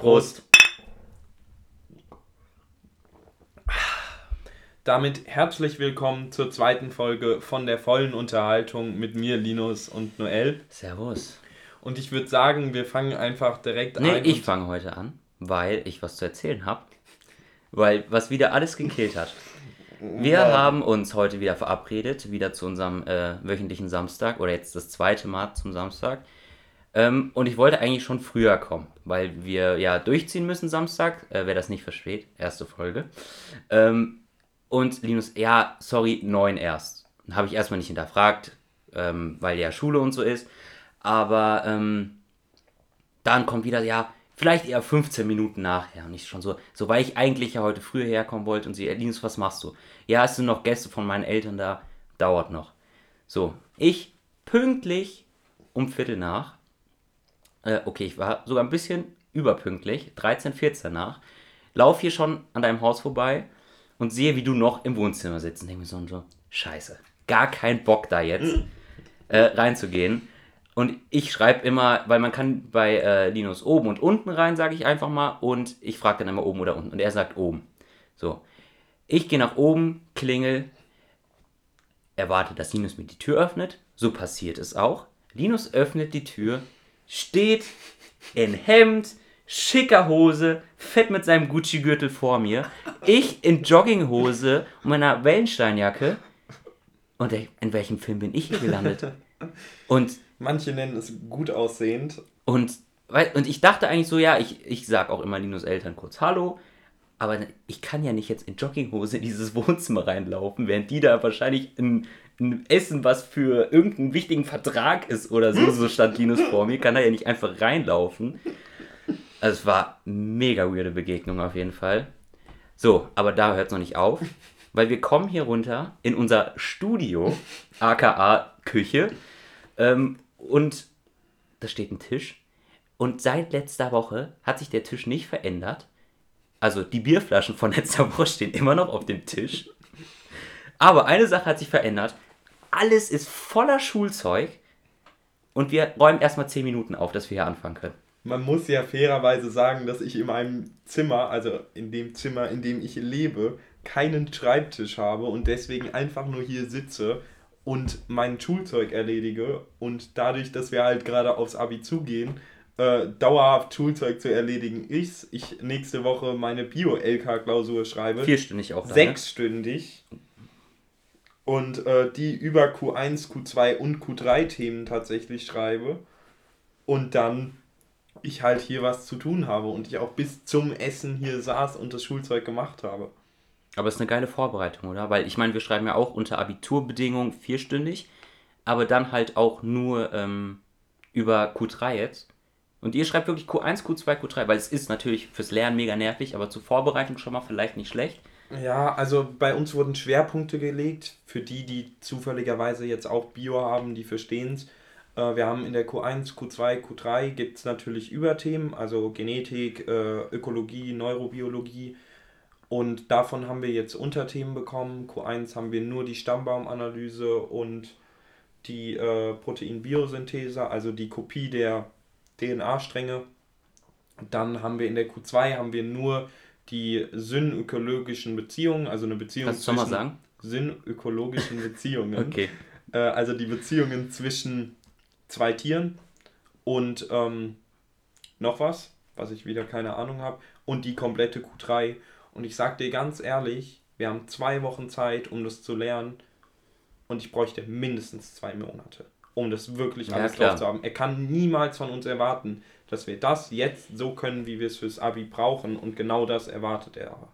Prost. Damit herzlich willkommen zur zweiten Folge von der vollen Unterhaltung mit mir, Linus und Noel. Servus. Und ich würde sagen, wir fangen einfach direkt Nee, an. ich fange heute an, weil ich was zu erzählen habe. Weil was wieder alles gekillt hat. Wir haben uns heute wieder verabredet, wieder zu unserem äh, wöchentlichen Samstag oder jetzt das zweite Mal zum Samstag. Ähm, und ich wollte eigentlich schon früher kommen, weil wir ja durchziehen müssen Samstag. Äh, wer das nicht versteht, erste Folge. Ähm, und Linus, ja, sorry, neun erst. Habe ich erstmal nicht hinterfragt, ähm, weil ja Schule und so ist. Aber ähm, dann kommt wieder, ja, vielleicht eher 15 Minuten nachher. Und ich schon so, so weil ich eigentlich ja heute früher herkommen wollte und sie, "Äh, Linus, was machst du? Ja, es sind noch Gäste von meinen Eltern da, dauert noch. So, ich pünktlich um Viertel nach, äh, okay, ich war sogar ein bisschen überpünktlich, 13, 14 nach, lauf hier schon an deinem Haus vorbei und sehe, wie du noch im Wohnzimmer sitzt und denke mir so, und so, scheiße, gar kein Bock da jetzt äh, reinzugehen. Und ich schreibe immer, weil man kann bei äh, Linus oben und unten rein, sage ich einfach mal. Und ich frage dann immer oben oder unten. Und er sagt oben. So. Ich gehe nach oben, klingel, erwarte, dass Linus mir die Tür öffnet. So passiert es auch. Linus öffnet die Tür, steht in Hemd, schicker Hose, fett mit seinem Gucci-Gürtel vor mir. Ich in Jogginghose und meiner Wellensteinjacke. Und in welchem Film bin ich hier gelandet? Und Manche nennen es gut aussehend. und, und ich dachte eigentlich so, ja, ich, ich sag auch immer Linus Eltern kurz Hallo, aber ich kann ja nicht jetzt in Jogginghose in dieses Wohnzimmer reinlaufen, während die da wahrscheinlich ein, ein Essen, was für irgendeinen wichtigen Vertrag ist oder so, so stand Linus vor mir, kann da ja nicht einfach reinlaufen. Also es war mega weirde Begegnung auf jeden Fall. So, aber da hört es noch nicht auf, weil wir kommen hier runter in unser Studio, aka Küche, ähm, und da steht ein Tisch. Und seit letzter Woche hat sich der Tisch nicht verändert. Also die Bierflaschen von letzter Woche stehen immer noch auf dem Tisch. Aber eine Sache hat sich verändert. Alles ist voller Schulzeug. Und wir räumen erstmal 10 Minuten auf, dass wir hier anfangen können. Man muss ja fairerweise sagen, dass ich in meinem Zimmer, also in dem Zimmer, in dem ich lebe, keinen Schreibtisch habe und deswegen einfach nur hier sitze und mein Schulzeug erledige. Und dadurch, dass wir halt gerade aufs Abi zugehen, äh, dauerhaft Schulzeug zu erledigen ist, ich nächste Woche meine Bio-LK-Klausur schreibe. Vierstündig auch. dann, ne? sechsstündig und äh, die über Q1, Q2 und Q3 Themen tatsächlich schreibe und dann ich halt hier was zu tun habe und ich auch bis zum Essen hier saß und das Schulzeug gemacht habe. Aber es ist eine geile Vorbereitung, oder? Weil ich meine, wir schreiben ja auch unter Abiturbedingungen vierstündig, aber dann halt auch nur ähm, über Q3 jetzt. Und ihr schreibt wirklich Q1, Q2, Q3, weil es ist natürlich fürs Lernen mega nervig, aber zur Vorbereitung schon mal vielleicht nicht schlecht. Ja, also bei uns wurden Schwerpunkte gelegt. Für die, die zufälligerweise jetzt auch Bio haben, die verstehen es. Äh, wir haben in der Q1, Q2, Q3 gibt es natürlich Überthemen, also Genetik, äh, Ökologie, Neurobiologie. Und davon haben wir jetzt Unterthemen bekommen. Q1 haben wir nur die Stammbaumanalyse und die äh, Proteinbiosynthese, also die Kopie der DNA-Stränge. Dann haben wir in der Q2 haben wir nur die synökologischen Beziehungen, also eine Beziehung Kannst mal sagen? synökologischen Beziehungen. Okay. Äh, also die Beziehungen zwischen zwei Tieren und ähm, noch was, was ich wieder keine Ahnung habe, und die komplette Q3. Und ich sag dir ganz ehrlich, wir haben zwei Wochen Zeit, um das zu lernen. Und ich bräuchte mindestens zwei Monate, um das wirklich Ja, alles klar. drauf zu haben. Er kann niemals von uns erwarten, dass wir das jetzt so können, wie wir es fürs Abi brauchen. Und genau das erwartet er aber.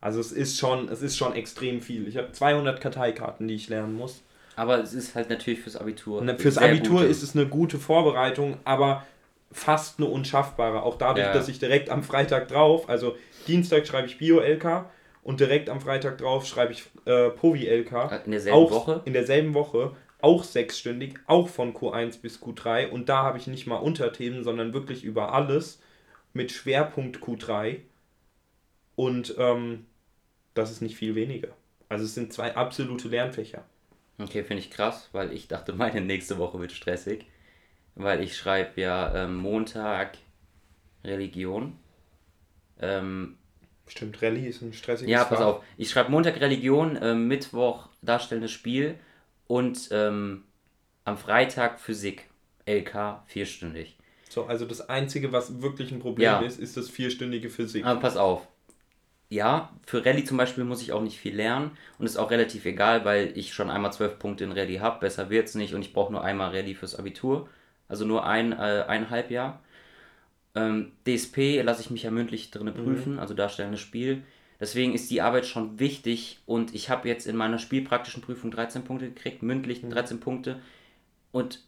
Also es ist schon, es ist schon extrem viel. Ich habe 200 Karteikarten, die ich lernen muss. Aber es ist halt natürlich fürs Abitur. Ne, Fürs Abitur gute. ist es eine gute Vorbereitung, aber fast eine unschaffbare. Auch dadurch, Ja. dass ich direkt am Freitag drauf, also Dienstag schreibe ich Bio-LK und direkt am Freitag drauf schreibe ich äh, Povi-LK. In derselben auch Woche? In derselben Woche, auch sechsstündig, auch von Q1 bis Q3. Und da habe ich nicht mal Unterthemen, sondern wirklich über alles mit Schwerpunkt Q3. Und ähm, das ist nicht viel weniger. Also es sind zwei absolute Lernfächer. Okay, finde ich krass, weil ich dachte, meine nächste Woche wird stressig. Weil ich schreibe ja ähm, Montag Religion Ähm, Stimmt, Rallye ist ein stressiges Ja, pass Fach. auf. Ich schreibe Montag Religion, äh, Mittwoch darstellendes Spiel und ähm, am Freitag Physik. LK vierstündig. So, also das Einzige, was wirklich ein Problem ja. ist, ist das vierstündige Physik. Aber pass auf. Ja, für Rallye zum Beispiel muss ich auch nicht viel lernen und ist auch relativ egal, weil ich schon einmal zwölf Punkte in Rallye habe. Besser wird es nicht und ich brauche nur einmal Rallye fürs Abitur. Also nur ein, äh, eineinhalb Jahr. Ähm, DSP lasse ich mich ja mündlich drin mhm. prüfen, mhm. also darstellendes Spiel. Deswegen ist die Arbeit schon wichtig und ich habe jetzt in meiner spielpraktischen Prüfung 13 Punkte gekriegt, mündlich 13 mhm. Punkte. Und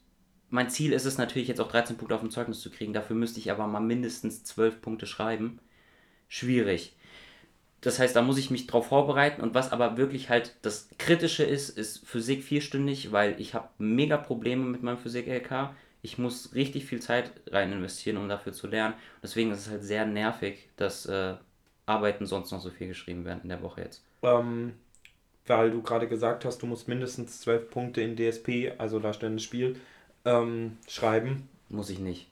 mein Ziel ist es natürlich jetzt auch 13 Punkte auf dem Zeugnis zu kriegen. Dafür müsste ich aber mal mindestens 12 Punkte schreiben. Schwierig. Das heißt, da muss ich mich drauf vorbereiten. Und was aber wirklich halt das Kritische ist, ist Physik vierstündig, weil ich habe mega Probleme mit meinem Physik-LK. Ich muss richtig viel Zeit rein investieren, um dafür zu lernen. Deswegen ist es halt sehr nervig, dass äh, Arbeiten sonst noch so viel geschrieben werden in der Woche jetzt. Ähm, weil du gerade gesagt hast, du musst mindestens 12 Punkte in DSP, also darstellendes Spiel, ähm, schreiben. Muss ich nicht.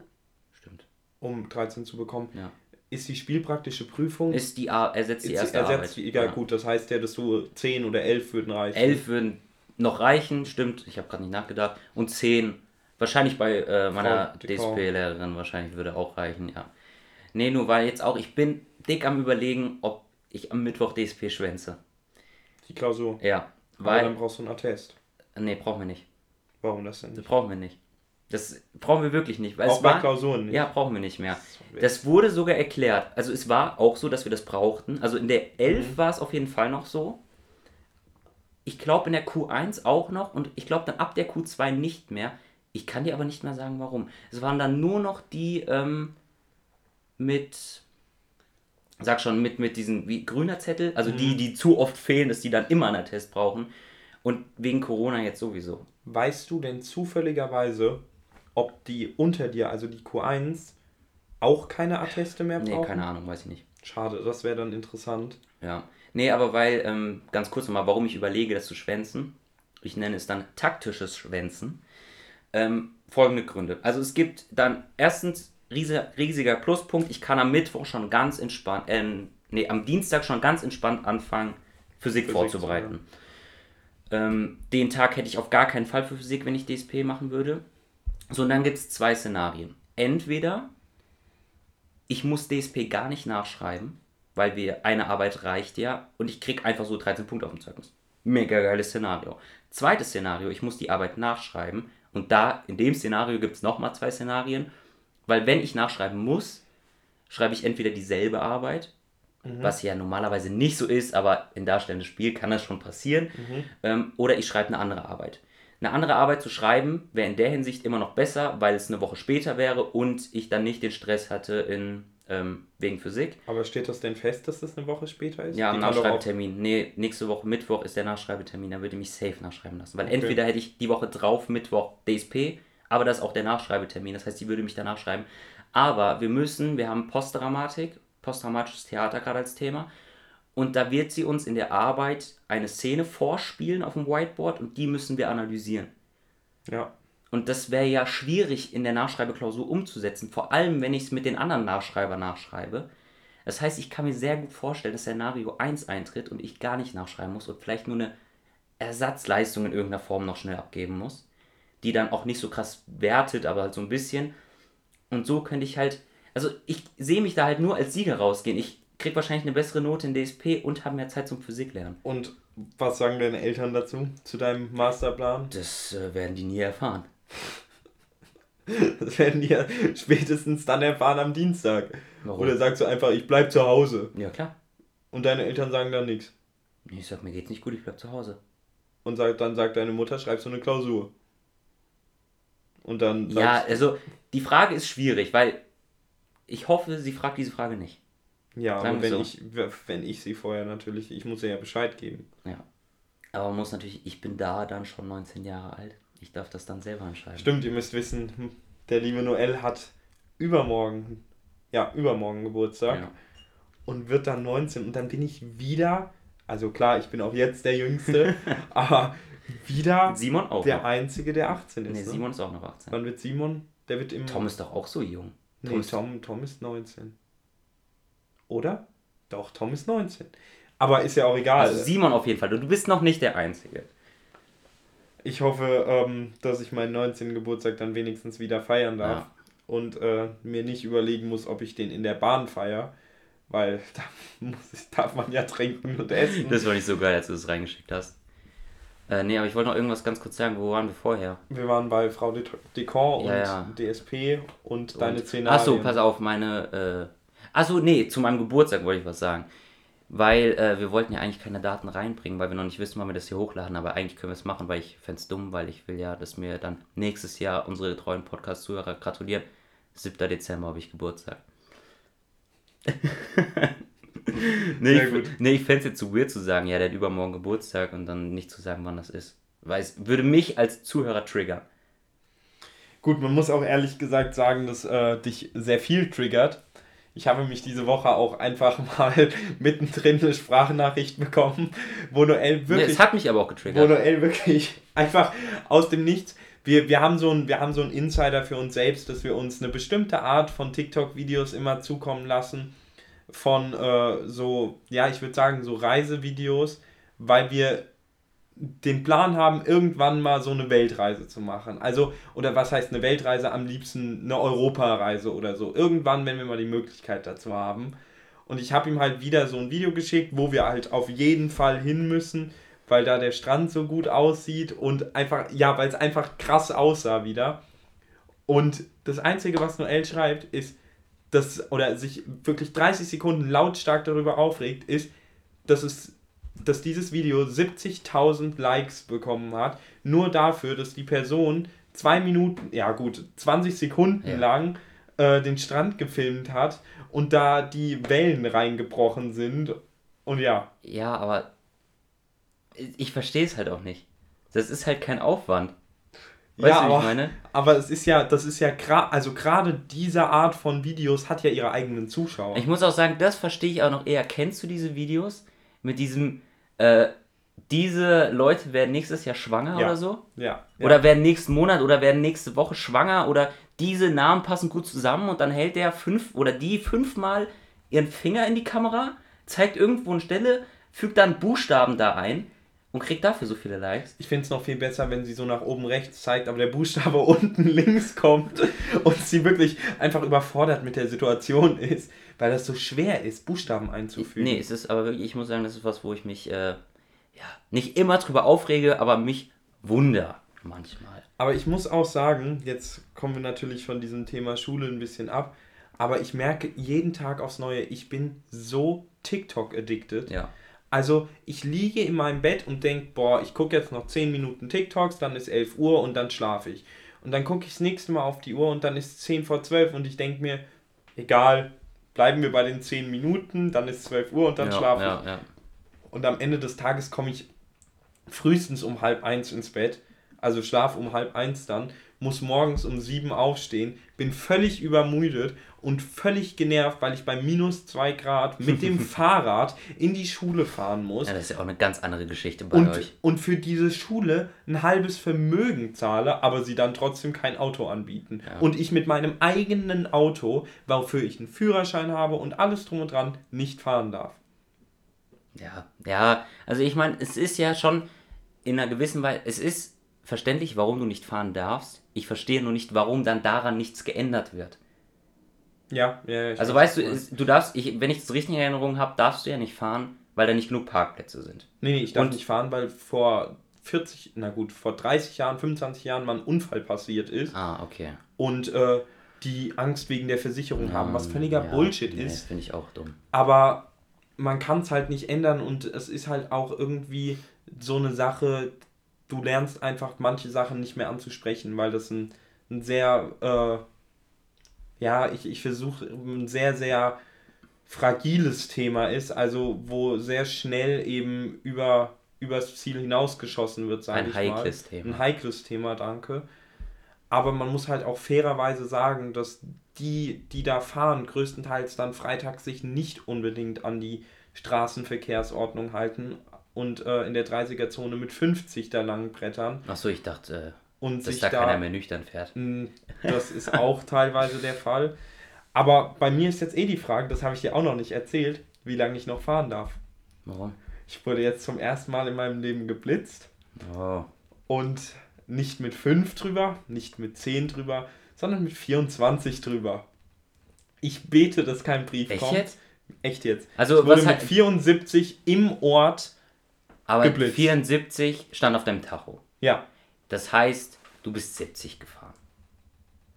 Stimmt. Um 13 zu bekommen. Ja. Ist die spielpraktische Prüfung. Ist die ersetzt die erste ersetzt Arbeit. Die, egal, ja. gut, das heißt ja, dass du 10 oder 11 würden reichen. 11 würden noch reichen, stimmt. Ich habe gerade nicht nachgedacht. Und 10, wahrscheinlich bei äh, meiner DSP-Lehrerin, wahrscheinlich würde auch reichen, ja. Nee, nur weil jetzt auch, ich bin dick am überlegen, ob ich am Mittwoch DSP schwänze. Die Klausur? Ja. Weil, Aber dann brauchst du einen Attest. Nee, brauchen wir nicht. Warum das denn nicht? Das brauchen wir nicht. Das brauchen wir wirklich nicht. Weil auch bei war, Klausuren nicht? Ja, brauchen wir nicht mehr. Das wurde sogar erklärt. Also es war auch so, dass wir das brauchten. Also in der 11 mhm. war es auf jeden Fall noch so. Ich glaube in der Q1 auch noch und ich glaube dann ab der Q2 nicht mehr. Ich kann dir aber nicht mehr sagen, warum. Es waren dann nur noch die ähm, mit, sag schon, mit, mit diesen wie grüner Zettel, also mhm. die, die zu oft fehlen, dass die dann immer einen Test brauchen. Und wegen Corona jetzt sowieso. Weißt du denn zufälligerweise, ob die unter dir, also die Q1, auch keine Atteste mehr brauchen? Nee, keine Ahnung, weiß ich nicht. Schade, das wäre dann interessant. Ja. Nee, aber weil, ähm, ganz kurz nochmal, warum ich überlege, das zu schwänzen. Ich nenne es dann taktisches Schwänzen. Ähm, folgende Gründe. Also es gibt dann erstens riesiger, riesiger Pluspunkt. Ich kann am Mittwoch schon ganz entspannt, äh, nee, am Dienstag schon ganz entspannt anfangen, Physik, Physik vorzubereiten. Ähm, den Tag hätte ich auf gar keinen Fall für Physik, wenn ich DSP machen würde. So, und dann gibt es zwei Szenarien. Entweder ich muss DSP gar nicht nachschreiben, weil wir eine Arbeit reicht ja und ich kriege einfach so 13 Punkte auf dem Zeugnis. Mega geiles Szenario. Zweites Szenario, ich muss die Arbeit nachschreiben und da in dem Szenario gibt es nochmal zwei Szenarien, weil wenn ich nachschreiben muss, schreibe ich entweder dieselbe Arbeit Mhm. Was ja normalerweise nicht so ist, aber in darstellendes Spiel kann das schon passieren. Mhm. Ähm, oder ich schreibe eine andere Arbeit. Eine andere Arbeit zu schreiben wäre in der Hinsicht immer noch besser, weil es eine Woche später wäre und ich dann nicht den Stress hatte in, ähm, wegen Physik. Aber steht das denn fest, dass das eine Woche später ist? Ja, am Nachschreibetermin. Nee, nächste Woche Mittwoch ist der Nachschreibetermin, da würde ich mich safe nachschreiben lassen. Weil okay. entweder hätte ich die Woche drauf Mittwoch DSP, aber das ist auch der Nachschreibetermin, das heißt, die würde mich danach schreiben. Aber wir müssen, wir haben Postdramatik posttraumatisches Theater gerade als Thema. Und da wird sie uns in der Arbeit eine Szene vorspielen auf dem Whiteboard und die müssen wir analysieren. Ja. Und das wäre ja schwierig in der Nachschreibeklausur umzusetzen, vor allem wenn ich es mit den anderen Nachschreibern nachschreibe. Das heißt, ich kann mir sehr gut vorstellen, dass Szenario 1 eintritt und ich gar nicht nachschreiben muss und vielleicht nur eine Ersatzleistung in irgendeiner Form noch schnell abgeben muss, die dann auch nicht so krass wertet, aber halt so ein bisschen. Und so könnte ich halt also ich sehe mich da halt nur als Sieger rausgehen. Ich kriege wahrscheinlich eine bessere Note in DSP und habe mehr Zeit zum Physiklernen. Und was sagen deine Eltern dazu, zu deinem Masterplan? Das äh, werden die nie erfahren. das werden die ja spätestens dann erfahren am Dienstag. Warum? Oder sagst du einfach, ich bleib zu Hause? Ja, klar. Und deine Eltern sagen dann nichts? Ich sag, mir geht's nicht gut, ich bleib zu Hause. Und sag, dann sagt deine Mutter, schreibst du eine Klausur. Und dann. Ja, also die Frage ist schwierig, weil ich hoffe, sie fragt diese Frage nicht. Ja, Sagen aber wenn, so. ich, wenn ich sie vorher natürlich, ich muss ihr ja Bescheid geben. Ja. Aber man muss natürlich, ich bin da dann schon 19 Jahre alt. Ich darf das dann selber entscheiden. Stimmt, ihr müsst wissen, der liebe Noel hat übermorgen, ja, übermorgen Geburtstag ja. und wird dann 19 und dann bin ich wieder, also klar, ich bin auch jetzt der Jüngste, aber wieder Simon auch der noch. Einzige, der 18 ist. Nee, ne? Simon ist auch noch 18. Wann wird Simon? Der wird im. Tom ist doch auch so jung. Nee, Tom, Tom ist 19. Oder? Doch, Tom ist 19. Aber ist ja auch egal. Also Simon auf jeden Fall. Du bist noch nicht der Einzige. Ich hoffe, ähm, dass ich meinen 19. Geburtstag dann wenigstens wieder feiern darf. Ja. Und äh, mir nicht überlegen muss, ob ich den in der Bahn feiere. Weil da muss, darf man ja trinken und essen. Das war nicht so geil, als du es reingeschickt hast. Äh, nee, aber ich wollte noch irgendwas ganz kurz sagen. Wo waren wir vorher? Wir waren bei Frau Decor ja, und ja. DSP und, und deine Szenarien. Achso, pass auf, meine. Äh... Achso, nee, zu meinem Geburtstag wollte ich was sagen. Weil äh, wir wollten ja eigentlich keine Daten reinbringen, weil wir noch nicht wissen, wann wir das hier hochladen. Aber eigentlich können wir es machen, weil ich fände es dumm, weil ich will ja, dass mir dann nächstes Jahr unsere treuen Podcast-Zuhörer gratulieren. 7. Dezember habe ich Geburtstag. nee, ich, nee, ich fände es jetzt zu weird zu sagen, ja, der hat übermorgen Geburtstag und dann nicht zu sagen, wann das ist. Weil es würde mich als Zuhörer triggern. Gut, man muss auch ehrlich gesagt sagen, dass äh, dich sehr viel triggert. Ich habe mich diese Woche auch einfach mal mittendrin eine Sprachnachricht bekommen, wo Noel wirklich. Nee, es hat mich aber auch getriggert. Wo Noel wirklich einfach aus dem Nichts. Wir, wir, haben so ein, wir haben so einen Insider für uns selbst, dass wir uns eine bestimmte Art von TikTok-Videos immer zukommen lassen von äh, so, ja, ich würde sagen, so Reisevideos, weil wir den Plan haben, irgendwann mal so eine Weltreise zu machen. Also, oder was heißt eine Weltreise? Am liebsten eine Europareise oder so. Irgendwann, wenn wir mal die Möglichkeit dazu haben. Und ich habe ihm halt wieder so ein Video geschickt, wo wir halt auf jeden Fall hin müssen, weil da der Strand so gut aussieht und einfach, ja, weil es einfach krass aussah wieder. Und das Einzige, was Noel schreibt, ist, das, oder sich wirklich 30 Sekunden lautstark darüber aufregt, ist, dass es dass dieses Video 70.000 Likes bekommen hat, nur dafür, dass die Person zwei Minuten, ja gut, 20 Sekunden ja. lang äh, den Strand gefilmt hat und da die Wellen reingebrochen sind und ja. Ja, aber ich verstehe es halt auch nicht. Das ist halt kein Aufwand. Weißt ja, du, aber, ich meine? aber es ist ja, das ist ja gerade, also gerade diese Art von Videos hat ja ihre eigenen Zuschauer. Ich muss auch sagen, das verstehe ich auch noch eher. Kennst du diese Videos mit diesem, äh, diese Leute werden nächstes Jahr schwanger ja. oder so? Ja. Oder ja. werden nächsten Monat oder werden nächste Woche schwanger oder diese Namen passen gut zusammen und dann hält der fünf oder die fünfmal ihren Finger in die Kamera, zeigt irgendwo eine Stelle, fügt dann Buchstaben da ein und kriegt dafür so viele Likes. Ich finde es noch viel besser, wenn sie so nach oben rechts zeigt, aber der Buchstabe unten links kommt und sie wirklich einfach überfordert mit der Situation ist, weil das so schwer ist, Buchstaben einzufügen. Nee, es ist aber wirklich, ich muss sagen, das ist was, wo ich mich äh, ja, nicht immer drüber aufrege, aber mich wunder manchmal. Aber ich muss auch sagen, jetzt kommen wir natürlich von diesem Thema Schule ein bisschen ab, aber ich merke jeden Tag aufs Neue, ich bin so TikTok-addicted. Ja also ich liege in meinem Bett und denke, boah, ich gucke jetzt noch 10 Minuten TikToks, dann ist 11 Uhr und dann schlafe ich. Und dann gucke ich das nächste Mal auf die Uhr und dann ist 10 vor 12 und ich denke mir, egal, bleiben wir bei den 10 Minuten, dann ist 12 Uhr und dann ja, schlafe ja, ich. Ja. Und am Ende des Tages komme ich frühestens um halb eins ins Bett, also schlaf um halb eins dann, muss morgens um sieben aufstehen, bin völlig übermüdet und völlig genervt, weil ich bei minus 2 Grad mit dem Fahrrad in die Schule fahren muss. Ja, das ist ja auch eine ganz andere Geschichte bei und, euch. Und für diese Schule ein halbes Vermögen zahle, aber sie dann trotzdem kein Auto anbieten. Ja. Und ich mit meinem eigenen Auto, wofür ich einen Führerschein habe und alles drum und dran, nicht fahren darf. Ja, ja, also ich meine, es ist ja schon in einer gewissen Weise, es ist verständlich, warum du nicht fahren darfst. Ich verstehe nur nicht, warum dann daran nichts geändert wird. Ja, ja. Also weißt du, du darfst, ich, wenn ich das richtig in Erinnerung habe, darfst du ja nicht fahren, weil da nicht genug Parkplätze sind. Nee, nee, ich darf Und, nicht fahren, weil vor 40, na gut, vor 30 Jahren, 25 Jahren mal ein Unfall passiert ist. Ah, okay. Und äh, die Angst wegen der Versicherung ja, haben, was völliger ja, Bullshit nee, ist. finde ich auch dumm. Aber man kann es halt nicht ändern und es ist halt auch irgendwie so eine Sache, du lernst einfach manche Sachen nicht mehr anzusprechen, weil das ein, ein sehr äh, ja, ich, ich versuche ein sehr, sehr fragiles Thema ist, also wo sehr schnell eben über übers Ziel hinausgeschossen wird, sage ich mal. Ein heikles Thema. Ein heikles Thema, danke. Aber man muss halt auch fairerweise sagen, dass die, die da fahren, größtenteils dann freitags sich nicht unbedingt an die Straßenverkehrsordnung halten und äh, in der 30er-Zone mit 50 da lang brettern. Achso, ich dachte, und dass da, da keiner mehr nüchtern fährt. Das ist auch teilweise der Fall. Aber bei mir ist jetzt eh die Frage, das habe ich dir auch noch nicht erzählt, wie lange ich noch fahren darf. Warum? Ich wurde jetzt zum ersten Mal in meinem Leben geblitzt. Oh. Und nicht mit 5 drüber, nicht mit 10 drüber, sondern mit 24 drüber. Ich bete, dass kein Brief Echt kommt. jetzt? Echt jetzt. Also, ich wurde was mit hat- 74 im Ort. Aber Geblitzt. 74 stand auf deinem Tacho. Ja. Das heißt, du bist 70 gefahren.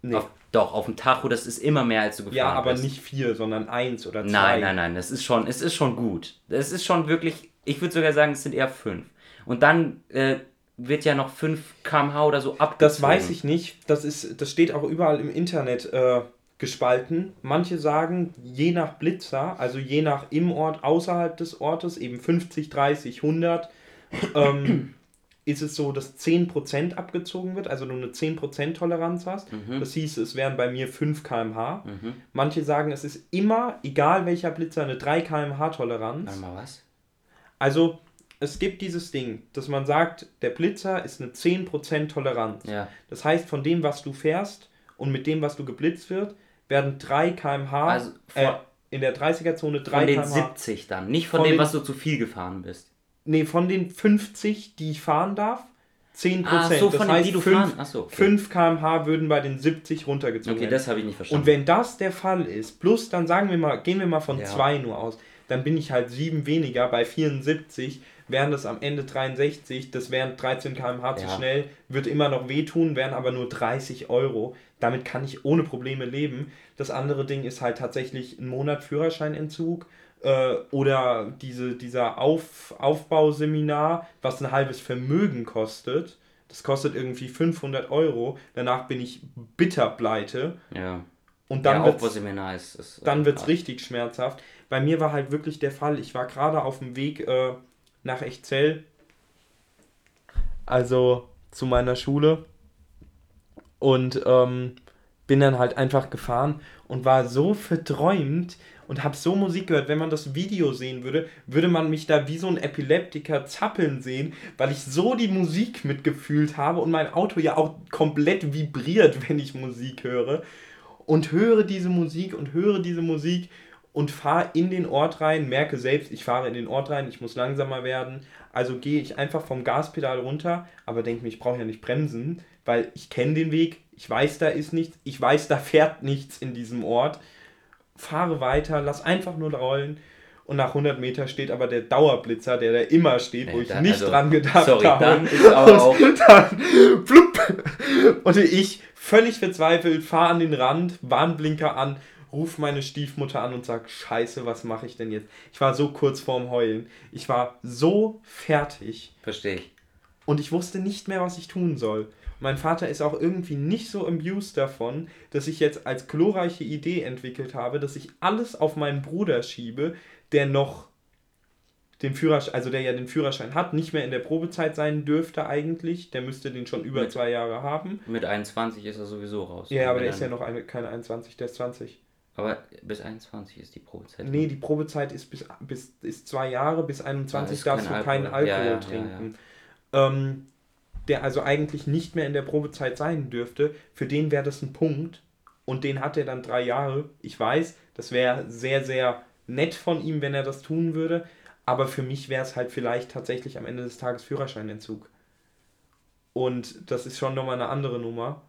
Nee. Auf, doch, auf dem Tacho, das ist immer mehr, als du gefahren ja, aber bist. nicht 4, sondern 1 oder 2. Nein, nein, nein, das ist schon, es ist schon gut. Es ist schon wirklich, ich würde sogar sagen, es sind eher 5. Und dann äh, wird ja noch 5 km/h oder so abgezogen. Das weiß ich nicht. Das, ist, das steht auch überall im Internet äh, gespalten. Manche sagen, je nach Blitzer, also je nach im Ort, außerhalb des Ortes, eben 50, 30, 100, ähm, ist es so, dass 10% abgezogen wird, also du eine 10% Toleranz hast. Das hieß, es wären bei mir 5 km/h. Mhm. Manche sagen, es ist immer, egal welcher Blitzer, eine 3 km/h Toleranz. Mal, was? Also es gibt dieses Ding, dass man sagt, der Blitzer ist eine 10% Toleranz. Ja. Das heißt, von dem, was du fährst und mit dem, was du geblitzt wird, werden 3 km/h Also äh, in der 30er-Zone 3 Von den km/h. 70 dann, nicht von, Von dem, was du zu viel gefahren bist. Nee, von den 50, die ich fahren darf, 10%. Ach so, das heißt, die du 5, fahren. Ach so, okay. 5 km/h würden bei den 70 runtergezogen Okay, werden. das habe ich nicht verstanden. Und wenn das der Fall ist, plus dann sagen wir mal, gehen wir mal von Ja. 2 nur aus, dann bin ich halt 7 weniger, bei 74 wären das am Ende 63, das wären 13 km/h zu Ja. schnell, wird immer noch wehtun, wären aber nur 30 Euro. Damit kann ich ohne Probleme leben. Das andere Ding ist halt tatsächlich ein Monat Führerscheinentzug äh, oder diese, dieser Auf, Aufbauseminar, was ein halbes Vermögen kostet. Das kostet irgendwie 500 Euro. Danach bin ich bitter pleite. ja. Und Dann dann ja, wird's- ist, ist dann wird es äh, richtig schmerzhaft. Bei mir war halt wirklich der Fall, ich war gerade auf dem Weg äh, nach Echzell, also zu meiner Schule und ähm, bin dann halt einfach gefahren und war so verträumt und habe so Musik gehört. Wenn man das Video sehen würde, würde man mich da wie so ein Epileptiker zappeln sehen, weil ich so die Musik mitgefühlt habe und mein Auto ja auch komplett vibriert, wenn ich Musik höre und höre diese Musik und höre diese Musik und fahre in den Ort rein, merke selbst, ich fahre in den Ort rein, ich muss langsamer werden. Also gehe ich einfach vom Gaspedal runter, aber denke mir, ich brauche ja nicht bremsen, weil ich kenne den Weg, ich weiß, da ist nichts, ich weiß, da fährt nichts in diesem Ort. Fahre weiter, lass einfach nur rollen. Und nach 100 Meter steht aber der Dauerblitzer, der da immer steht, wo Nee, ich da- nicht also, dran gedacht sorry, habe. dann ist aber auch- Und dann, flupp, und ich, völlig verzweifelt, fahre an den Rand, Warnblinker an, ruf meine Stiefmutter an und sag, scheiße, was mache ich denn jetzt? Ich war so kurz vorm Heulen. Ich war so fertig Verstehe ich. Und ich wusste nicht mehr, was ich tun soll. Mein Vater ist auch irgendwie nicht so amused davon, dass ich jetzt als glorreiche Idee entwickelt habe, dass ich alles auf meinen Bruder schiebe, der noch den Führerschein, also der ja den Führerschein hat, nicht mehr in der Probezeit sein dürfte eigentlich. Der müsste den schon über Mit- zwei Jahre haben. Mit 21 ist er sowieso raus. Ja, aber der ist ja noch eine, keine 21, der ist 20. Aber bis 21 ist die Probezeit. Nee, die Probezeit ist bis, bis ist zwei Jahre, bis 21 ist darfst kein du keinen Alkohol. Alkohol ja, ja, trinken. Ähm, der also eigentlich nicht mehr in der Probezeit sein dürfte, für den wäre das ein Punkt. Und den hat er dann drei Jahre. Ich weiß, das wäre sehr, sehr nett von ihm, wenn er das tun würde. Aber für mich wäre es halt vielleicht tatsächlich am Ende des Tages Führerscheinentzug. Und das ist schon nochmal eine andere Nummer.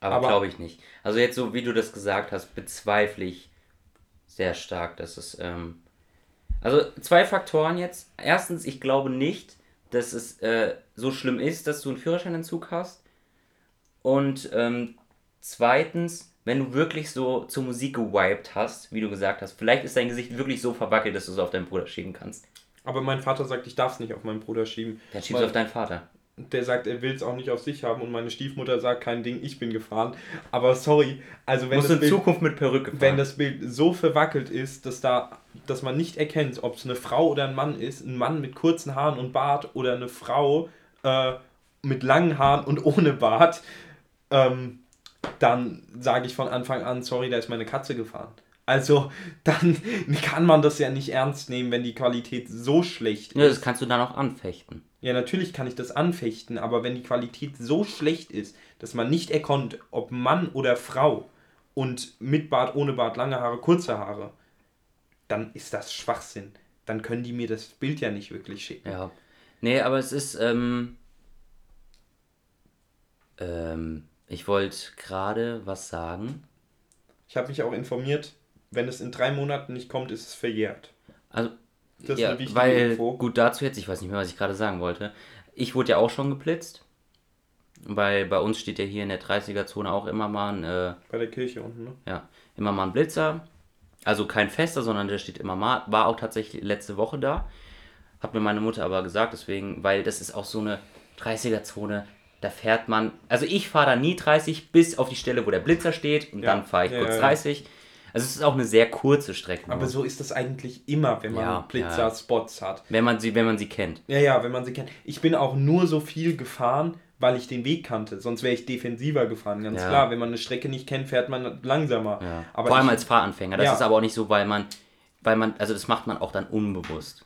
Aber, Aber- glaube ich nicht. Also jetzt so, wie du das gesagt hast, bezweifle ich sehr stark, dass es... Ähm, also zwei Faktoren jetzt. Erstens, ich glaube nicht, dass es äh, so schlimm ist, dass du einen Führerscheinentzug hast. Und ähm, zweitens, wenn du wirklich so zur Musik gewiped hast, wie du gesagt hast, vielleicht ist dein Gesicht wirklich so verwackelt, dass du es auf deinen Bruder schieben kannst. Aber mein Vater sagt, ich darf es nicht auf meinen Bruder schieben. Dann schiebst Weil- du auf deinen Vater. der sagt, er will es auch nicht auf sich haben und meine Stiefmutter sagt, kein Ding, ich bin gefahren. Aber sorry, also wenn Musst das, in Bild, Zukunft mit Perücke fahren. wenn das Bild so verwackelt ist, dass da, dass man nicht erkennt, ob es eine Frau oder ein Mann ist, ein Mann mit kurzen Haaren und Bart oder eine Frau äh, mit langen Haaren und ohne Bart, ähm, dann sage ich von Anfang an, sorry, da ist meine Katze gefahren. Also, dann kann man das ja nicht ernst nehmen, wenn die Qualität so schlecht ist. ja, das kannst du dann auch anfechten. Ja, natürlich kann ich das anfechten, aber wenn die Qualität so schlecht ist, dass man nicht erkennt, ob Mann oder Frau und mit Bart, ohne Bart, lange Haare, kurze Haare, dann ist das Schwachsinn. Dann können die mir das Bild ja nicht wirklich schicken. Ja. Nee, aber es ist, ähm, ähm, ich wollte gerade was sagen. Ich habe mich auch informiert, wenn es in drei Monaten nicht kommt, ist es verjährt. Also, das ja, ist weil, Info. gut dazu jetzt, ich weiß nicht mehr, was ich gerade sagen wollte. Ich wurde ja auch schon geblitzt. Weil bei uns steht ja hier in der 30er-Zone auch immer mal ein. Äh, bei der Kirche unten, ne? Ja, immer mal ein Blitzer. Also kein fester, sondern der steht immer mal. War auch tatsächlich letzte Woche da. Hat mir meine Mutter aber gesagt, deswegen, weil das ist auch so eine 30er-Zone. Da fährt man. Also ich fahre da nie 30 bis auf die Stelle, wo der Blitzer steht und ja. dann fahre ich ja, kurz ja, 30. Also es ist auch eine sehr kurze Strecke. Aber so ist das eigentlich immer, wenn man ja, Blitzer-Spots hat. Wenn man, sie, wenn man sie kennt. Ja, ja, wenn man sie kennt. Ich bin auch nur so viel gefahren, weil ich den Weg kannte. Sonst wäre ich defensiver gefahren, ganz ja. klar. Wenn man eine Strecke nicht kennt, fährt man langsamer. Ja. Aber Vor allem ich, als Fahranfänger. Das ja. ist aber auch nicht so, weil man, weil man, also das macht man auch dann unbewusst.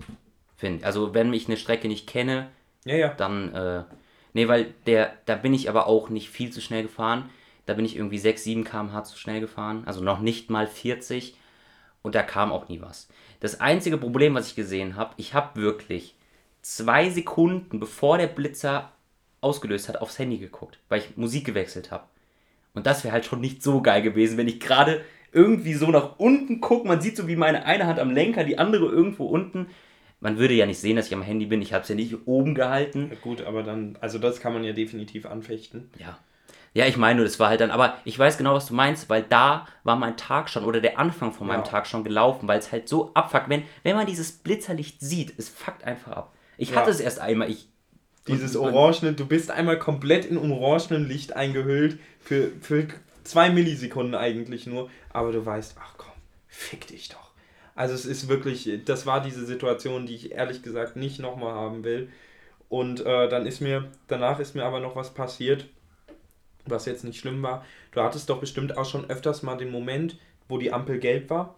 Finde Also wenn ich eine Strecke nicht kenne, dann, äh, nee, weil der, da bin ich aber auch nicht viel zu schnell gefahren. Da bin ich irgendwie 6, 7 km/h zu schnell gefahren. Also noch nicht mal 40. Und da kam auch nie was. Das einzige Problem, was ich gesehen habe, ich habe wirklich zwei Sekunden bevor der Blitzer ausgelöst hat, aufs Handy geguckt, weil ich Musik gewechselt habe. Und das wäre halt schon nicht so geil gewesen, wenn ich gerade irgendwie so nach unten gucke. Man sieht so wie meine eine Hand am Lenker, die andere irgendwo unten. Man würde ja nicht sehen, dass ich am Handy bin. Ich habe es ja nicht oben gehalten. Ja, gut, aber dann, also das kann man ja definitiv anfechten. Ja. Ja, ich meine, das war halt dann, aber ich weiß genau, was du meinst, weil da war mein Tag schon oder der Anfang von meinem ja. Tag schon gelaufen, weil es halt so abfuckt. Wenn, wenn man dieses Blitzerlicht sieht, es fuckt einfach ab. Ich ja. hatte es erst einmal, ich dieses Orangene, du bist einmal komplett in orangenen Licht eingehüllt für, für zwei Millisekunden eigentlich nur, aber du weißt, ach komm, fick dich doch. Also es ist wirklich, das war diese Situation, die ich ehrlich gesagt nicht nochmal haben will. Und äh, dann ist mir, danach ist mir aber noch was passiert, was jetzt nicht schlimm war. Du hattest doch bestimmt auch schon öfters mal den Moment, wo die Ampel gelb war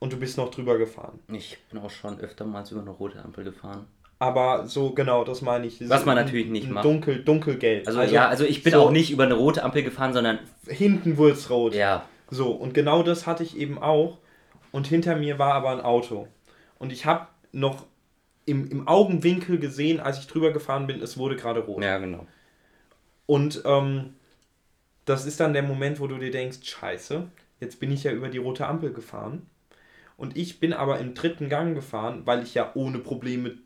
und du bist noch drüber gefahren. Ich bin auch schon öfter mal über eine rote Ampel gefahren. Aber so, genau, das meine ich. Was man natürlich nicht macht. Dunkel, dunkelgelb. Also, also, ja, also ich bin so auch nicht über eine rote Ampel gefahren, sondern. Hinten wurde es rot. Ja. So, und genau das hatte ich eben auch. Und hinter mir war aber ein Auto. Und ich habe noch im, im Augenwinkel gesehen, als ich drüber gefahren bin, es wurde gerade rot. Ja, genau. Und ähm, das ist dann der Moment, wo du dir denkst, scheiße, jetzt bin ich ja über die rote Ampel gefahren. Und ich bin aber im dritten Gang gefahren, weil ich ja ohne Probleme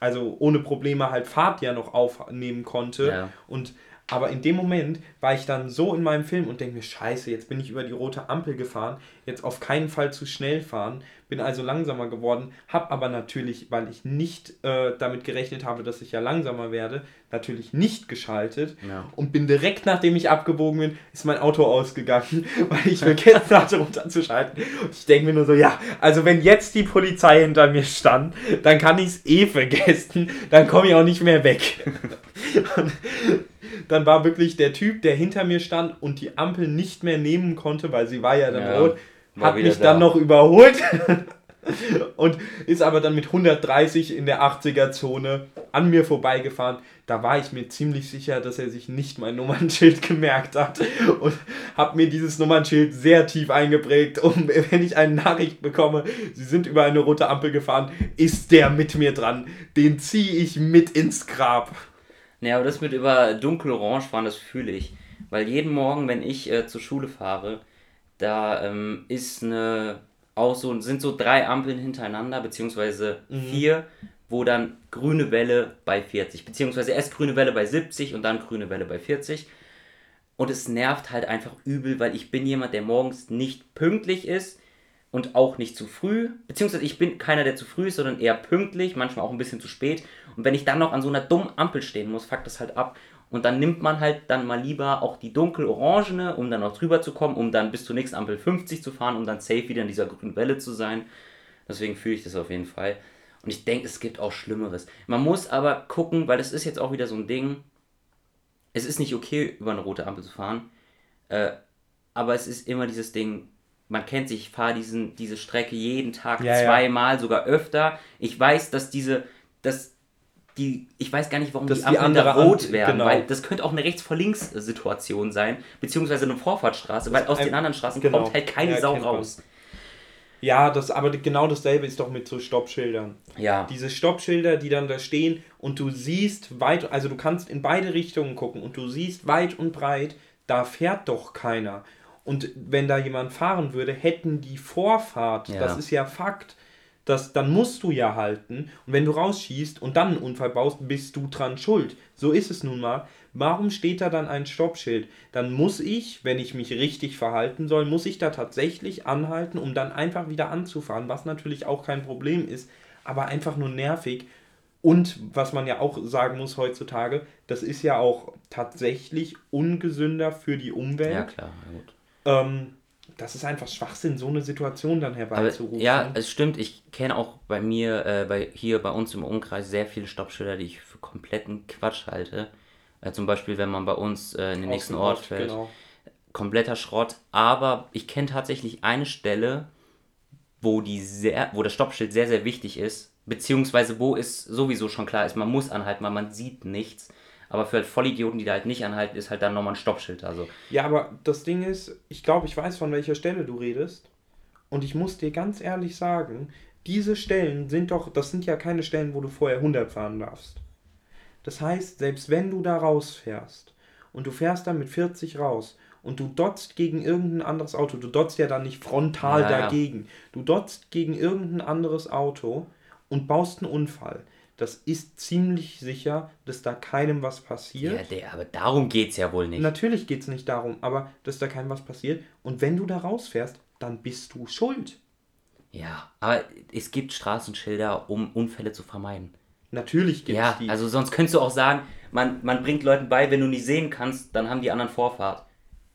also ohne Probleme halt Fahrt ja noch aufnehmen konnte. Ja. Und aber in dem Moment war ich dann so in meinem Film und denke mir, scheiße, jetzt bin ich über die rote Ampel gefahren, jetzt auf keinen Fall zu schnell fahren, bin also langsamer geworden, habe aber natürlich, weil ich nicht äh, damit gerechnet habe, dass ich ja langsamer werde, natürlich nicht geschaltet ja. und bin direkt nachdem ich abgebogen bin, ist mein Auto ausgegangen, weil ich vergessen hatte runterzuschalten. Und ich denke mir nur so, ja, also wenn jetzt die Polizei hinter mir stand, dann kann ich es eh vergessen, dann komme ich auch nicht mehr weg. und dann war wirklich der Typ, der hinter mir stand und die Ampel nicht mehr nehmen konnte, weil sie war ja dann ja, rot, hat mich da. dann noch überholt und ist aber dann mit 130 in der 80er-Zone an mir vorbeigefahren. Da war ich mir ziemlich sicher, dass er sich nicht mein Nummernschild gemerkt hat und habe mir dieses Nummernschild sehr tief eingeprägt, um, wenn ich eine Nachricht bekomme, Sie sind über eine rote Ampel gefahren, ist der mit mir dran. Den ziehe ich mit ins Grab. Naja, aber das mit über dunkelorange fahren, das fühle ich. Weil jeden Morgen, wenn ich äh, zur Schule fahre, da ähm, ist eine auch so, sind so drei Ampeln hintereinander, beziehungsweise mhm. vier, wo dann grüne Welle bei 40, beziehungsweise erst grüne Welle bei 70 und dann grüne Welle bei 40. Und es nervt halt einfach übel, weil ich bin jemand, der morgens nicht pünktlich ist und auch nicht zu früh, beziehungsweise ich bin keiner, der zu früh ist, sondern eher pünktlich, manchmal auch ein bisschen zu spät. Und wenn ich dann noch an so einer dummen Ampel stehen muss, fuckt das halt ab. Und dann nimmt man halt dann mal lieber auch die dunkel-orangene, um dann noch drüber zu kommen, um dann bis zur nächsten Ampel 50 zu fahren, um dann safe wieder in dieser grünen Welle zu sein. Deswegen fühle ich das auf jeden Fall. Und ich denke, es gibt auch Schlimmeres. Man muss aber gucken, weil das ist jetzt auch wieder so ein Ding. Es ist nicht okay, über eine rote Ampel zu fahren. Äh, aber es ist immer dieses Ding, man kennt sich, ich fahre diese Strecke jeden Tag ja, zweimal, ja. sogar öfter. Ich weiß, dass diese, dass die, ich weiß gar nicht, warum Dass die Ampeln da andere rot Ampel- werden, genau. weil das könnte auch eine rechts vor links Situation sein, beziehungsweise eine Vorfahrtsstraße, weil aus ein- den anderen Straßen genau. kommt halt keine Ja, Sau man. raus. Ja, das, aber genau dasselbe ist doch mit so Stoppschildern. Ja. Diese Stoppschilder, die dann da stehen und du siehst weit, also du kannst in beide Richtungen gucken und du siehst weit und breit, da fährt doch keiner. Und wenn da jemand fahren würde, hätten die Vorfahrt, Ja. das ist ja Fakt, das, dann musst du ja halten. Und wenn du rausschießt und dann einen Unfall baust, bist du dran schuld. So ist es nun mal. Warum steht da dann ein Stoppschild? Dann muss ich, wenn ich mich richtig verhalten soll, muss ich da tatsächlich anhalten, um dann einfach wieder anzufahren, was natürlich auch kein Problem ist, aber einfach nur nervig. Und was man ja auch sagen muss heutzutage, das ist ja auch tatsächlich ungesünder für die Umwelt. Ja, klar. Ja, gut. Ähm, das ist einfach Schwachsinn, so eine Situation dann Aber herbeizurufen. ja, es stimmt. Ich kenne auch bei mir, äh, bei, hier bei uns im Umkreis sehr viele Stoppschilder, die ich für kompletten Quatsch halte. Äh, zum Beispiel, wenn man bei uns äh, in den Aus nächsten Ort Ort, fällt. genau. Kompletter Schrott. Aber ich kenne tatsächlich eine Stelle, wo, die sehr, wo das Stoppschild sehr, sehr wichtig ist. Beziehungsweise wo es sowieso schon klar ist, man muss anhalten, weil man sieht nichts. Aber für halt Vollidioten, die da halt nicht anhalten, ist halt dann nochmal ein Stoppschild. Also, Ja, aber das Ding ist, ich glaube, ich weiß, von welcher Stelle du redest. Und ich muss dir ganz ehrlich sagen, diese Stellen sind doch, das sind ja keine Stellen, wo du vorher 100 fahren darfst. Das heißt, selbst wenn du da rausfährst und du fährst dann mit 40 raus und du dotzt gegen irgendein anderes Auto, du dotzt ja dann nicht frontal Ja, ja. dagegen, du dotzt gegen irgendein anderes Auto und baust einen Unfall. Das ist ziemlich sicher, dass da keinem was passiert. ja, der, aber darum geht es ja wohl nicht. Natürlich geht es nicht darum, aber dass da keinem was passiert. Und wenn du da rausfährst, dann bist du schuld. Ja, aber es gibt Straßenschilder, um Unfälle zu vermeiden. Natürlich gibt es Ja, die. also sonst könntest du auch sagen, man, man bringt Leuten bei, wenn du nicht sehen kannst, dann haben die anderen Vorfahrt.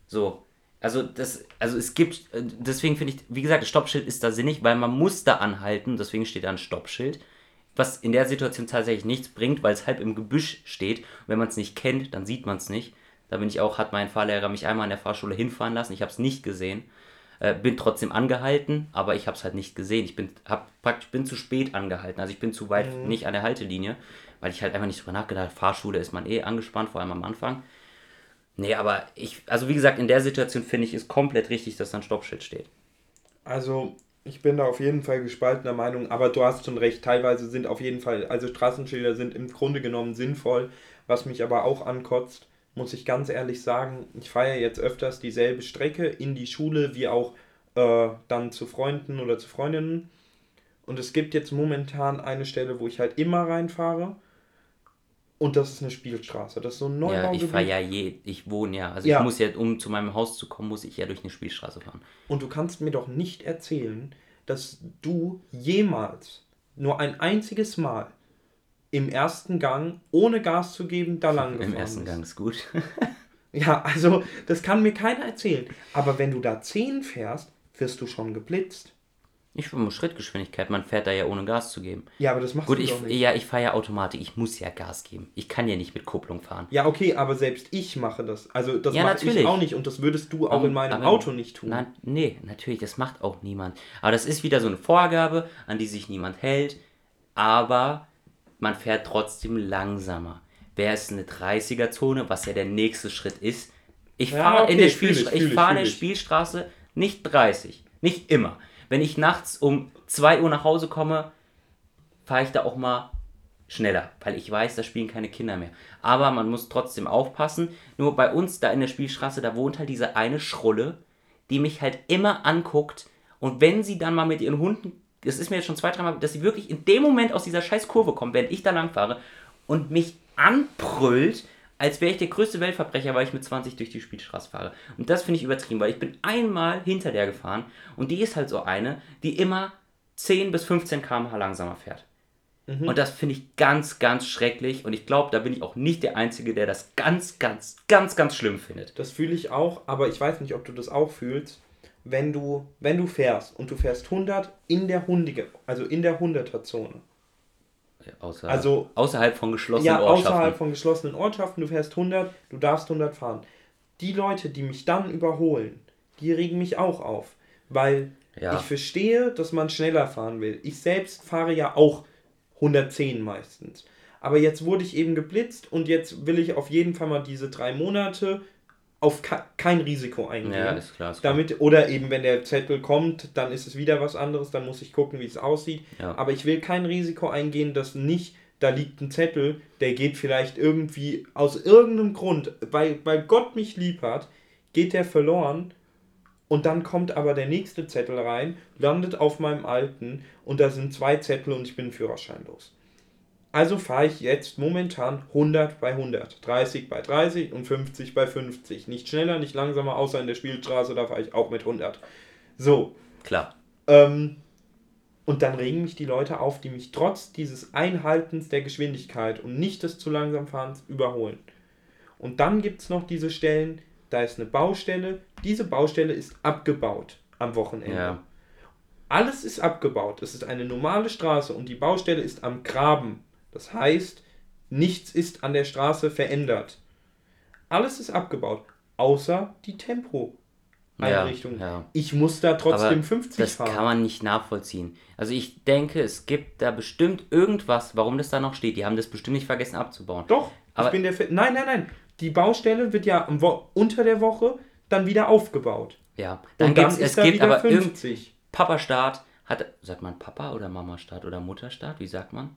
So. Also das, also es gibt, äh, deswegen finde ich, wie gesagt, das Stoppschild ist da sinnig, weil man muss da anhalten, deswegen steht da ein Stoppschild. Was in der Situation tatsächlich nichts bringt, weil es halb im Gebüsch steht. Und wenn man es nicht kennt, dann sieht man es nicht. Da bin ich auch, hat mein Fahrlehrer mich einmal in der Fahrschule hinfahren lassen. Ich habe es nicht gesehen. Äh, bin trotzdem angehalten, aber ich habe es halt nicht gesehen. Ich bin, hab praktisch, bin zu spät angehalten. Also ich bin zu weit nicht an der Haltelinie, weil ich halt einfach nicht drüber nachgedacht habe. Fahrschule ist man eh angespannt, vor allem am Anfang. Nee, aber ich, also wie gesagt, in der Situation finde ich es komplett richtig, dass da ein Stoppschild steht. Also, ich bin da auf jeden Fall gespaltener Meinung, aber du hast schon recht, teilweise sind auf jeden Fall, also Straßenschilder sind im Grunde genommen sinnvoll. Was mich aber auch ankotzt, muss ich ganz ehrlich sagen, ich fahre jetzt öfters dieselbe Strecke in die Schule wie auch äh, dann zu Freunden oder zu Freundinnen. Und es gibt jetzt momentan eine Stelle, wo ich halt immer reinfahre. Und das ist eine Spielstraße. Das ist so ein Ja, Neubaugebiet. ich fahre ja je, ich wohne ja. Also Ja. ich muss ja, um zu meinem Haus zu kommen, muss ich ja durch eine Spielstraße fahren. Und du kannst mir doch nicht erzählen, dass du jemals nur ein einziges Mal im ersten Gang, ohne Gas zu geben, da lang gefahren Im ersten bist. Gang ist gut. Ja, also das kann mir keiner erzählen. Aber wenn du da 10 fährst, wirst du schon geblitzt. Ich fahre Schrittgeschwindigkeit, man fährt da ja ohne Gas zu geben. Ja, aber das machst Gut, du ich, doch nicht. ja, ich fahre ja Automatik, ich muss ja Gas geben. Ich kann ja nicht mit Kupplung fahren. Ja, okay, aber selbst ich mache das. Also das Ja, mache ich auch nicht und das würdest du auch Um, in meinem aber- Auto nicht tun. Nein, nee, natürlich, das macht auch niemand. Aber das ist wieder so eine Vorgabe, an die sich niemand hält. Aber man fährt trotzdem langsamer. Wäre es eine 30er-Zone, was ja der nächste Schritt ist. Ich Ja, fahre in okay, der, fühl ich, Spielstra fühl ich ich, fahr in der ich. Spielstraße nicht 30. Nicht immer. Wenn ich nachts um 2 Uhr nach Hause komme, fahre ich da auch mal schneller, weil ich weiß, da spielen keine Kinder mehr. Aber man muss trotzdem aufpassen. Nur bei uns da in der Spielstraße, da wohnt halt diese eine Schrulle, die mich halt immer anguckt. Und wenn sie dann mal mit ihren Hunden, das ist mir jetzt schon zwei, dreimal, dass sie wirklich in dem Moment aus dieser scheiß Kurve kommt, wenn ich da lang fahre und mich anbrüllt, als wäre ich der größte Weltverbrecher, weil ich mit 20 durch die Spielstraße fahre. Und das finde ich übertrieben, weil ich bin einmal hinter der gefahren und die ist halt so eine, die immer 10 bis 15 km/h langsamer fährt. Und das finde ich ganz, ganz schrecklich. Und ich glaube, da bin ich auch nicht der Einzige, der das ganz, ganz, ganz, ganz schlimm findet. Das fühle ich auch, aber ich weiß nicht, ob du das auch fühlst. Wenn du, wenn du fährst und du fährst 100 in der Hundige, also in der 100er Zone. Außer, Also- außerhalb von geschlossenen Ja, Ortschaften. außerhalb von geschlossenen Ortschaften, du fährst 100, du darfst 100 fahren. Die Leute, die mich dann überholen, die regen mich auch auf, weil Ja. ich verstehe, dass man schneller fahren will. Ich selbst fahre ja auch 110 meistens. Aber jetzt wurde ich eben geblitzt und jetzt will ich auf jeden Fall mal diese drei Monate auf kein Risiko eingehen. Ja, ist klar, ist klar. Damit, oder eben, wenn der Zettel kommt, dann ist es wieder was anderes, dann muss ich gucken, wie es aussieht. Ja. Aber ich will kein Risiko eingehen, dass nicht, da liegt ein Zettel, der geht vielleicht irgendwie aus irgendeinem Grund, weil, weil Gott mich lieb hat, geht der verloren und dann kommt aber der nächste Zettel rein, landet auf meinem alten und da sind zwei Zettel und ich bin führerscheinlos. Also fahre ich jetzt momentan 100 bei 100, 30 bei 30 und 50 bei 50. Nicht schneller, nicht langsamer, außer in der Spielstraße, da fahre ich auch mit 100. So. Klar. Ähm, und dann regen mich die Leute auf, die mich trotz dieses Einhaltens der Geschwindigkeit und nicht des zu langsam Fahrens überholen. Und dann gibt es noch diese Stellen, da ist eine Baustelle, diese Baustelle ist abgebaut am Wochenende. Ja. Alles ist abgebaut. Es ist eine normale Straße und die Baustelle ist am Graben. Das heißt, nichts ist an der Straße verändert. Alles ist abgebaut, außer die Tempo. Einrichtung. Ja, ja. Ich muss da trotzdem Aber 50 das fahren. Das kann man nicht nachvollziehen. Also ich denke, es gibt da bestimmt irgendwas, warum das da noch steht. Die haben das bestimmt nicht vergessen abzubauen. Doch, Aber ich bin der Fe Nein, nein, nein. Die Baustelle wird ja unter der Woche dann wieder aufgebaut. Ja, dann, dann gibt's, es da gibt aber 50. Papa Staat hat, sagt man Papa oder Mama Staat oder Mutter Staat? Wie sagt man?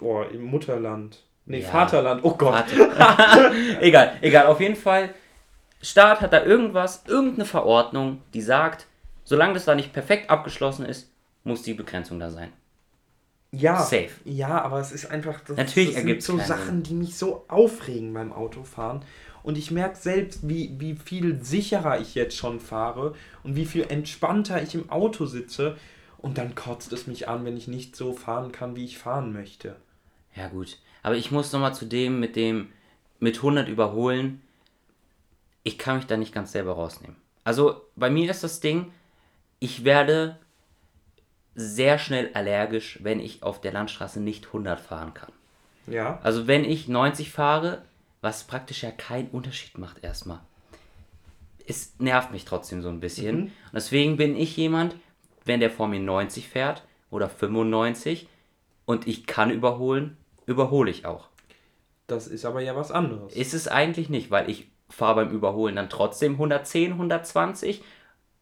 Oh, im Mutterland. Nee, ja. Vaterland. Oh Gott. Egal, egal. Auf jeden Fall, Staat hat da irgendwas, irgendeine Verordnung, die sagt, solange das da nicht perfekt abgeschlossen ist, muss die Begrenzung da sein. Ja. Safe. Ja, aber es ist einfach. Das, Natürlich das sind so Sachen, die mich so aufregen beim Autofahren. Und ich merke selbst, wie, wie viel sicherer ich jetzt schon fahre und wie viel entspannter ich im Auto sitze. Und dann kotzt es mich an, wenn ich nicht so fahren kann, wie ich fahren möchte. Ja, gut. Aber ich muss nochmal zu dem mit dem mit 100 überholen. Ich kann mich da nicht ganz selber rausnehmen. Also bei mir ist das Ding, ich werde sehr schnell allergisch, wenn ich auf der Landstraße nicht 100 fahren kann. Ja. Also wenn ich 90 fahre, was praktisch ja keinen Unterschied macht erstmal. Es nervt mich trotzdem so ein bisschen. Mhm. Und deswegen bin ich jemand, wenn der vor mir 90 fährt oder 95 und ich kann überholen, überhole ich auch. Das ist aber ja was anderes. Ist es eigentlich nicht, weil ich fahre beim Überholen dann trotzdem 110, 120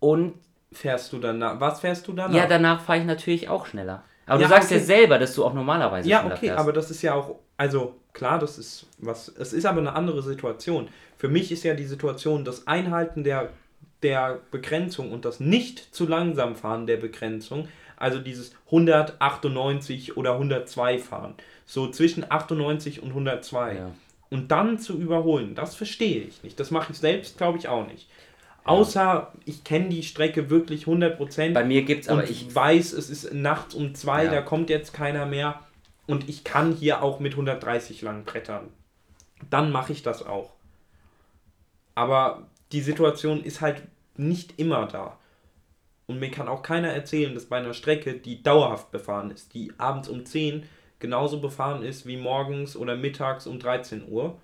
und. Fährst du danach? Was fährst du danach? Ja, danach fahre ich natürlich auch schneller. Aber ja, du sagst okay. ja selber, dass du auch normalerweise ja, schneller okay, fährst. Ja, okay, aber das ist ja auch. Also klar, das ist was. Es ist aber eine andere Situation. Für mich ist ja die Situation, das Einhalten der, der Begrenzung und das nicht zu langsam fahren der Begrenzung, also dieses 198 oder 102 fahren so zwischen 98 und 102. Ja. Und dann zu überholen, das verstehe ich nicht. Das mache ich selbst, glaube ich, auch nicht. Ja. Außer ich kenne die Strecke wirklich 100%. Bei mir gibt es aber ich weiß, es ist nachts um zwei, ja. da kommt jetzt keiner mehr und ich kann hier auch mit 130 lang brettern. Dann mache ich das auch. Aber die Situation ist halt nicht immer da. Und mir kann auch keiner erzählen, dass bei einer Strecke, die dauerhaft befahren ist, die abends um 10 genauso befahren ist wie morgens oder mittags um 13 Uhr,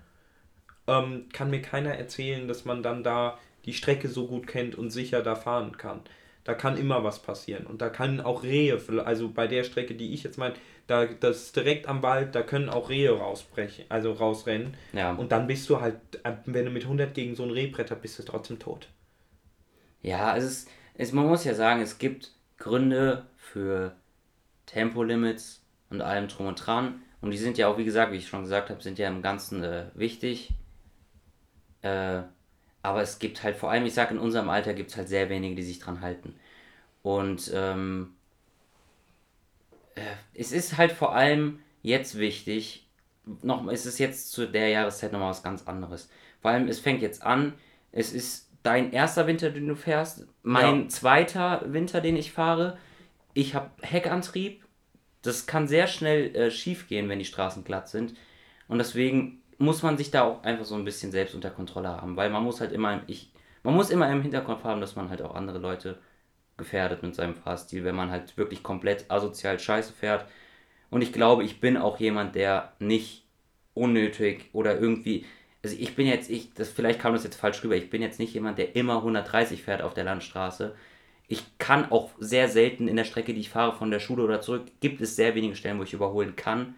ähm, kann mir keiner erzählen, dass man dann da die Strecke so gut kennt und sicher da fahren kann. Da kann immer was passieren. Und da kann auch Rehe, also bei der Strecke, die ich jetzt meine, da, das ist direkt am Wald, da können auch Rehe rausbrechen, also rausrennen. Ja. Und dann bist du halt, wenn du mit 100 gegen so ein Reh brettert, bist du trotzdem tot. Ja, es ist, es, man muss ja sagen, es gibt Gründe für Tempolimits und allem drum und dran. Und die sind ja auch, wie gesagt, wie ich schon gesagt habe, sind ja im Ganzen äh, wichtig. Äh, aber es gibt halt vor allem, ich sage, in unserem Alter gibt es halt sehr wenige, die sich dran halten. Und ähm, äh, es ist halt vor allem jetzt wichtig, noch, es ist jetzt zu der Jahreszeit nochmal was ganz anderes. Vor allem, es fängt jetzt an, es ist dein erster Winter, den du fährst, mein ja. zweiter Winter, den ich fahre. Ich habe Heckantrieb, das kann sehr schnell äh, schief gehen, wenn die Straßen glatt sind. Und deswegen muss man sich da auch einfach so ein bisschen selbst unter Kontrolle haben, weil man muss halt immer, ich, man muss immer im Hinterkopf haben, dass man halt auch andere Leute gefährdet mit seinem Fahrstil, wenn man halt wirklich komplett asozial scheiße fährt. Und ich glaube, ich bin auch jemand, der nicht unnötig oder irgendwie, also ich bin jetzt, ich, das, vielleicht kam das jetzt falsch rüber, ich bin jetzt nicht jemand, der immer 130 fährt auf der Landstraße, ich kann auch sehr selten in der Strecke, die ich fahre, von der Schule oder zurück, gibt es sehr wenige Stellen, wo ich überholen kann.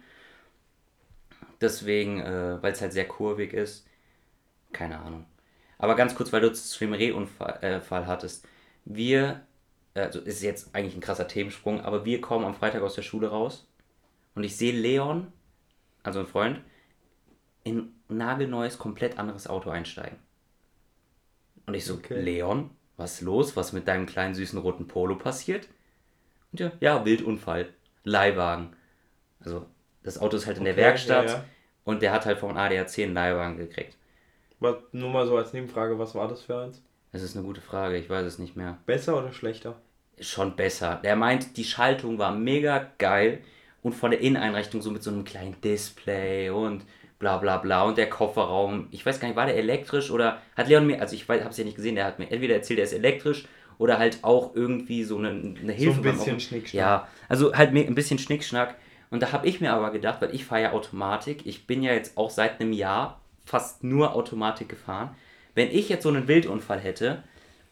Deswegen, äh, weil es halt sehr kurvig ist. Keine Ahnung. Aber ganz kurz, weil du zu dem Rehunfall äh, hattest. Wir, also ist jetzt eigentlich ein krasser Themensprung, aber wir kommen am Freitag aus der Schule raus und ich sehe Leon, also ein Freund, in nagelneues, komplett anderes Auto einsteigen. Und ich so, Okay. Leon, was ist los? Was mit deinem kleinen süßen roten Polo passiert? Und ja, ja, Wildunfall. Leihwagen. Also, das Auto ist halt in der Werkstatt ja, ja. und der hat halt vom ADAC einen Leihwagen gekriegt. Was, nur mal so als Nebenfrage, was war das für eins? Das ist eine gute Frage, ich weiß es nicht mehr. Besser oder schlechter? Schon besser. Der meint, die Schaltung war mega geil und von der Inneneinrichtung so mit so einem kleinen Display und bla bla bla und der Kofferraum, ich weiß gar nicht, war der elektrisch oder hat Leon mir, also ich habe es ja nicht gesehen, der hat mir entweder erzählt, er ist elektrisch oder halt auch irgendwie so eine, eine Hilfe. ein beim bisschen. Schnickschnack. Ja, also halt mir ein bisschen Schnickschnack. Und da habe ich mir aber gedacht, weil ich fahre ja Automatik, ich bin ja jetzt auch seit einem Jahr fast nur Automatik gefahren. Wenn ich jetzt so einen Wildunfall hätte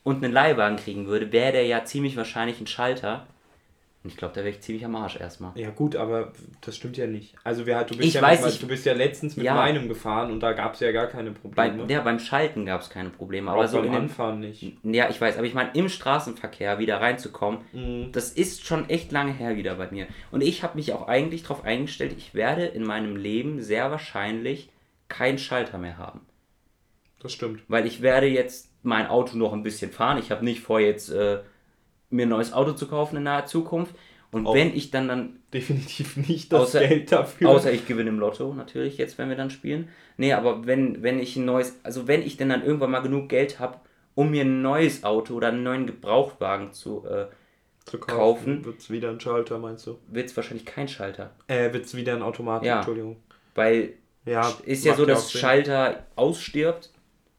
und einen Leihwagen kriegen würde, wäre der ja ziemlich wahrscheinlich ein Schalter. Und ich glaube, da wäre ich ziemlich am Arsch erstmal. Ja gut, aber das stimmt ja nicht. Also wir, du, bist Ich ja weiß, ich- du bist ja letztens mit Ja. meinem gefahren und da gab es ja gar keine Bei, Probleme. ja, beim Schalten gab es keine Probleme. aber Aber auch so beim in den, Anfahren nicht. Ja, ich weiß, aber ich meine, im Straßenverkehr wieder reinzukommen, Mhm. das ist schon echt lange her wieder bei mir. Und ich habe mich auch eigentlich darauf eingestellt, ich werde in meinem Leben sehr wahrscheinlich keinen Schalter mehr haben. Das stimmt. Weil ich werde jetzt mein Auto noch ein bisschen fahren. Ich habe nicht vor, jetzt äh, mir ein neues Auto zu kaufen in naher Zukunft. Und Auch- wenn ich dann dann, Definitiv nicht das Außer- Geld dafür. außer ich gewinne im Lotto natürlich jetzt, wenn wir dann spielen. Nee, aber wenn, wenn ich ein neues, also wenn ich denn dann irgendwann mal genug Geld habe, um mir ein neues Auto oder einen neuen Gebrauchtwagen zu, äh, zu kaufen. Wird es wieder ein Schalter, meinst du? wird es wahrscheinlich kein Schalter. Äh, wird es wieder ein Automatik, Ja. Entschuldigung. Weil Ja, ist ja so, dass. Schalter ausstirbt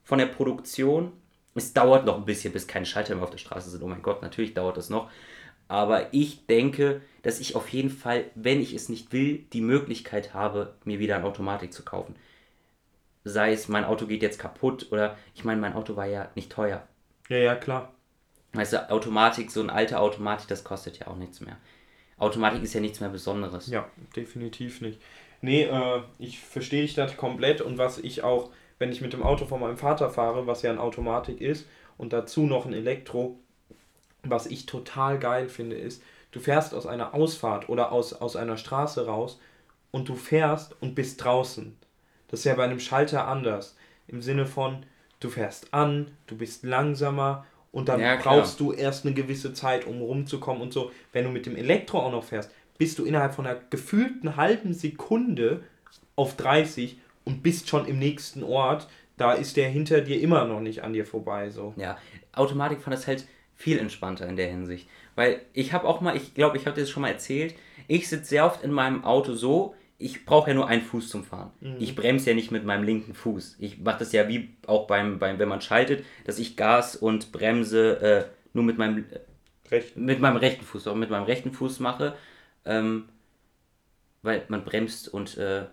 von der Produktion. Es dauert noch ein bisschen, bis keine Schalter mehr auf der Straße sind. Oh mein Gott, natürlich dauert das noch. Aber ich denke, dass ich auf jeden Fall, wenn ich es nicht will, die Möglichkeit habe, mir wieder eine Automatik zu kaufen. Sei es, mein Auto geht jetzt kaputt oder ich meine, mein Auto war ja nicht teuer. Ja, ja, klar. Weißt du, Automatik, so ein alter Automatik, das kostet ja auch nichts mehr. Automatik ist ja nichts mehr Besonderes. Ja, definitiv nicht. Nee, äh, ich verstehe dich das komplett und was ich auch, wenn ich mit dem Auto von meinem Vater fahre, was ja ein Automatik ist und dazu noch ein Elektro, was ich total geil finde, ist, du fährst aus einer Ausfahrt oder aus, aus einer Straße raus und du fährst und bist draußen. Das ist ja bei einem Schalter anders. Im Sinne von, du fährst an, du bist langsamer und dann Ja, brauchst du erst eine gewisse Zeit, um rumzukommen und so. Wenn du mit dem Elektro auch noch fährst, bist du innerhalb von einer gefühlten halben Sekunde auf 30 und bist schon im nächsten Ort. Da ist der hinter dir immer noch nicht an dir vorbei. So. Ja, Automatik fand das halt viel entspannter in der Hinsicht. Weil ich habe auch mal, ich glaube, ich habe dir das schon mal erzählt, ich sitze sehr oft in meinem Auto so, ich brauche ja nur einen Fuß zum Fahren. Ich bremse ja nicht mit meinem linken Fuß. Ich mache das ja wie auch beim, beim, wenn man schaltet, dass ich Gas und Bremse äh, nur mit meinem, Recht. mit meinem rechten Fuß, auch mit meinem rechten Fuß mache. Ähm, weil man bremst und äh,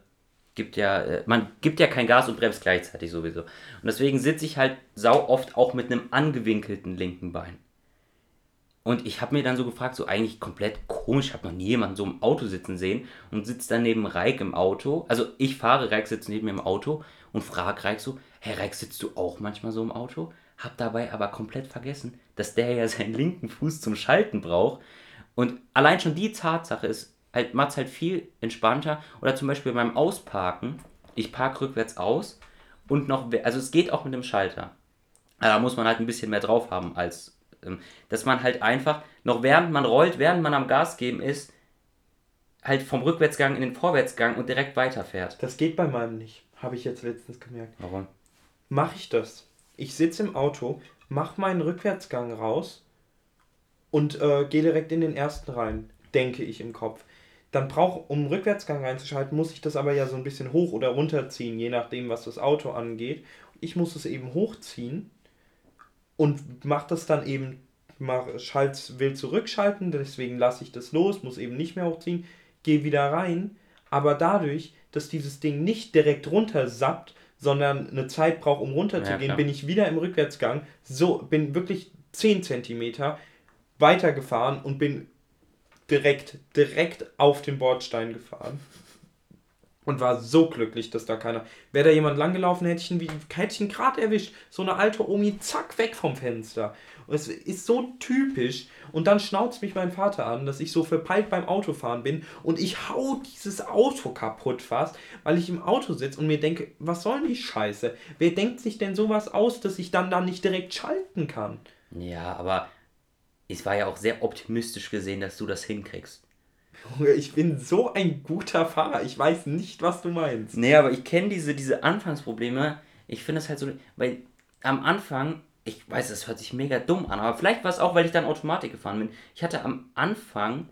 gibt ja, äh, man gibt ja kein Gas und bremst gleichzeitig sowieso. Und deswegen sitze ich halt sau oft auch mit einem angewinkelten linken Bein. Und ich habe mir dann so gefragt, so eigentlich komplett komisch, ich habe noch nie jemanden so im Auto sitzen sehen und sitzt dann neben Reik im Auto. Also ich fahre, Reik sitzt neben mir im Auto und frage Reik so, hey Reik, sitzt du auch manchmal so im Auto? Hab dabei aber komplett vergessen, dass der ja seinen linken Fuß zum Schalten braucht. Und allein schon die Tatsache ist, halt, macht es halt viel entspannter. Oder zum Beispiel beim Ausparken, ich parke rückwärts aus und noch, also es geht auch mit dem Schalter. Aber da muss man halt ein bisschen mehr drauf haben, als ähm, dass man halt einfach, noch während man rollt, während man am Gas geben ist, halt vom Rückwärtsgang in den Vorwärtsgang und direkt weiterfährt. Das geht bei meinem nicht, habe ich jetzt letztens gemerkt. Warum? Mache ich das? Ich sitze im Auto, mache meinen Rückwärtsgang raus und äh, gehe direkt in den ersten rein, denke ich im Kopf. Dann brauche, um Rückwärtsgang reinzuschalten, muss ich das aber ja so ein bisschen hoch oder runter ziehen, je nachdem, was das Auto angeht. Ich muss es eben hochziehen und mache das dann eben, mach, schalt's, will zurückschalten, deswegen lasse ich das los, muss eben nicht mehr hochziehen, gehe wieder rein, aber dadurch, dass dieses Ding nicht direkt runter sappt, sondern eine Zeit braucht, um Ja, runterzugehen, klar. bin ich wieder im Rückwärtsgang, so, bin wirklich 10 cm weitergefahren und bin direkt, direkt auf den Bordstein gefahren. und war so glücklich, dass da keiner. Wäre da jemand langgelaufen, hätte ich ihn, wie- hätte gerade erwischt. So eine alte Omi, zack, weg vom Fenster. Und es ist so typisch. Und dann schnauzt mich mein Vater an, dass ich so verpeilt beim Autofahren bin und ich hau dieses Auto kaputt fast, weil ich im Auto sitze und mir denke, was soll die Scheiße? Wer denkt sich denn sowas aus, dass ich dann da nicht direkt schalten kann? Ja, aber es war ja auch sehr optimistisch gesehen, dass du das hinkriegst. Ich bin so ein guter Fahrer. Ich weiß nicht, was du meinst. Nee, aber ich kenne diese, diese Anfangsprobleme. Ich finde es halt so, weil am Anfang, ich weiß, es hört sich mega dumm an, aber vielleicht war es auch, weil ich dann Automatik gefahren bin. Ich hatte am Anfang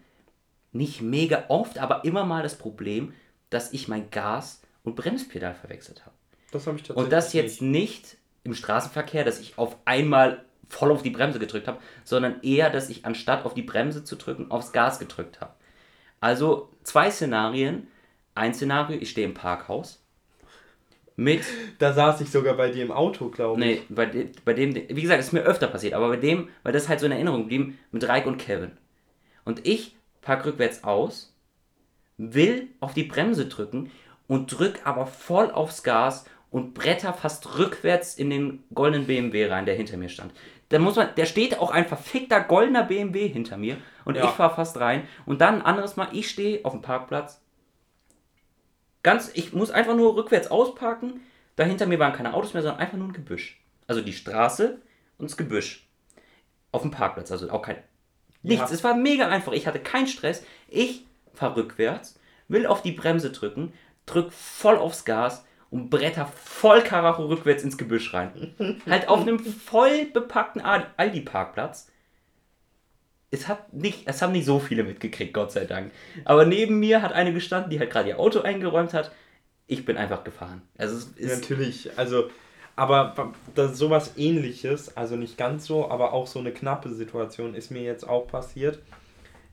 nicht mega oft, aber immer mal das Problem, dass ich mein Gas- und Bremspedal verwechselt habe. Das habe ich tatsächlich Und das jetzt nicht im Straßenverkehr, dass ich auf einmal voll auf die Bremse gedrückt habe, sondern eher, dass ich anstatt auf die Bremse zu drücken, aufs Gas gedrückt habe. Also zwei Szenarien. Ein Szenario, ich stehe im Parkhaus mit, Da saß ich sogar bei dir im Auto, glaube ich. nee, bei, de, bei dem, wie gesagt, ist mir öfter passiert, aber bei dem, weil das halt so in Erinnerung geblieben, mit Reik und Kevin. Und ich pack rückwärts aus, will auf die Bremse drücken und drück aber voll aufs Gas und bretter fast rückwärts in den goldenen BMW rein, der hinter mir stand. Da muss man, der steht auch ein verfickter goldener BMW hinter mir und Ja. ich fahr fast rein. Und dann ein anderes Mal, ich stehe auf dem Parkplatz. Ganz, ich muss einfach nur rückwärts ausparken. Dahinter mir waren keine Autos mehr, sondern einfach nur ein Gebüsch. Also die Straße und das Gebüsch. Auf dem Parkplatz, also auch kein. Nichts. Ja. Es war mega einfach. Ich hatte keinen Stress. Ich fahr rückwärts, will auf die Bremse drücken, drück voll aufs Gas und bretter voll Karacho rückwärts ins Gebüsch rein. halt auf einem voll bepackten Aldi- Aldi-Parkplatz. Es hat nicht, es haben nicht so viele mitgekriegt, Gott sei Dank. Aber neben mir hat eine gestanden, die halt gerade ihr Auto eingeräumt hat. Ich bin einfach gefahren. Also es ist, Natürlich, also, aber das, sowas ähnliches, also nicht ganz so, aber auch so eine knappe Situation ist mir jetzt auch passiert.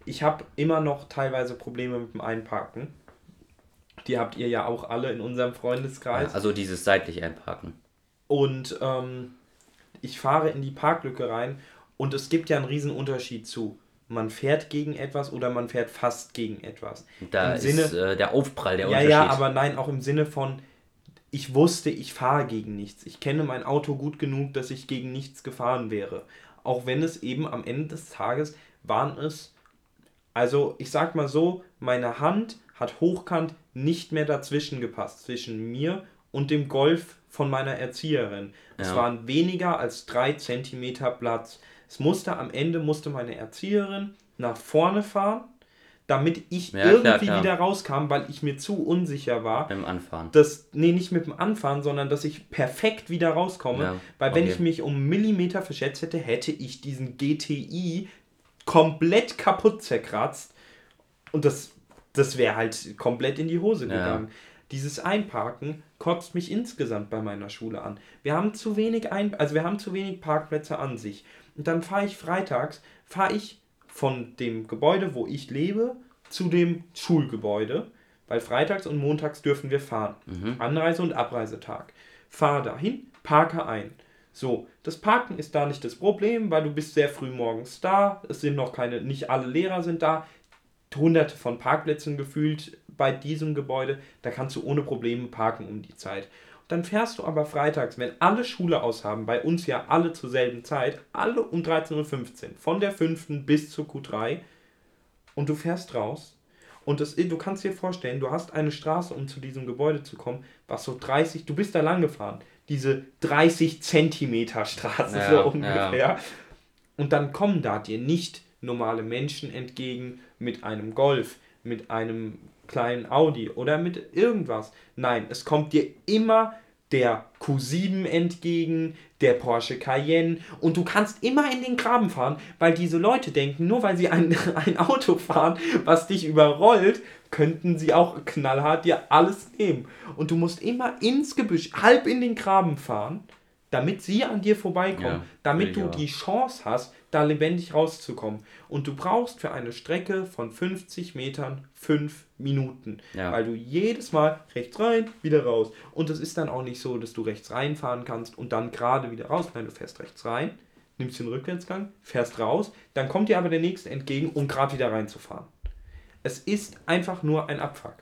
Ich habe immer noch teilweise Probleme mit dem Einparken. Die habt ihr ja auch alle in unserem Freundeskreis. also dieses seitlich einparken. Und ähm, ich fahre in die Parklücke rein und es gibt ja einen riesen Unterschied zu. Man fährt gegen etwas oder man fährt fast gegen etwas. Da Im ist Sinne- äh, der Aufprall der Ja, Unterschied. ja, aber nein, auch im Sinne von, ich wusste, ich fahre gegen nichts. Ich kenne mein Auto gut genug, dass ich gegen nichts gefahren wäre. Auch wenn es eben am Ende des Tages waren es, also ich sag mal so, meine Hand hat hochkant nicht mehr dazwischen gepasst, zwischen mir und dem Golf von meiner Erzieherin. Es Ja. waren weniger als drei Zentimeter Platz. Es musste am Ende, musste meine Erzieherin nach vorne fahren, damit ich Ja, klar, irgendwie klar. wieder rauskam, weil ich mir zu unsicher war, Beim Anfahren. dass, nee, nicht mit dem Anfahren, sondern dass ich perfekt wieder rauskomme. Ja, weil wenn okay. ich mich um einen Millimeter verschätzt hätte, hätte ich diesen GTI komplett kaputt zerkratzt. Und das, das wäre halt komplett in die Hose Ja. gegangen. Dieses Einparken kotzt mich insgesamt bei meiner Schule an. Wir haben zu wenig ein, also wir haben zu wenig Parkplätze an sich. Und dann fahre ich freitags, fahre ich von dem Gebäude, wo ich lebe, zu dem Schulgebäude, weil freitags und montags dürfen wir fahren. Anreise- und Abreisetag. Fahre dahin, parke ein. So, das Parken ist da nicht das Problem, weil du bist sehr früh morgens da, es sind noch keine, nicht alle Lehrer sind da, hunderte von Parkplätzen gefühlt bei diesem Gebäude, da kannst du ohne Probleme parken um die Zeit. Dann fährst du aber freitags, wenn alle Schule aus haben, bei uns ja alle zur selben Zeit, alle um 13.15 Uhr, von der 5. bis zur Q3, und du fährst raus. Und das, du kannst dir vorstellen, du hast eine Straße, um zu diesem Gebäude zu kommen, was so 30, du bist da lang gefahren, diese 30 Zentimeter Straße Ja, so ja. ungefähr. Und dann kommen da dir nicht normale Menschen entgegen mit einem Golf, mit einem kleinen Audi oder mit irgendwas. Nein, es kommt dir immer der Q7 entgegen, der Porsche Cayenne und du kannst immer in den Graben fahren, weil diese Leute denken, nur weil sie ein, ein Auto fahren, was dich überrollt, könnten sie auch knallhart dir alles nehmen. Und du musst immer ins Gebüsch, halb in den Graben fahren, damit sie an dir vorbeikommen, Ja, damit will du die Chance hast, da lebendig rauszukommen. Und du brauchst für eine Strecke von 50 Metern 5 Minuten, Ja. weil du jedes Mal rechts rein, wieder raus. Und es ist dann auch nicht so, dass du rechts reinfahren kannst und dann gerade wieder raus. Nein, du fährst rechts rein, nimmst den Rückwärtsgang, fährst raus, dann kommt dir aber der nächste entgegen, um gerade wieder reinzufahren. Es ist einfach nur ein Abfuck.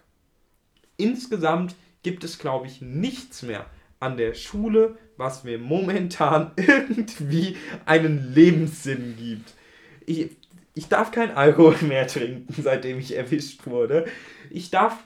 insgesamt gibt es, glaube ich, nichts mehr an der Schule, was mir momentan irgendwie einen Lebenssinn gibt. Ich, ich darf kein Alkohol mehr trinken, seitdem ich erwischt wurde. Ich darf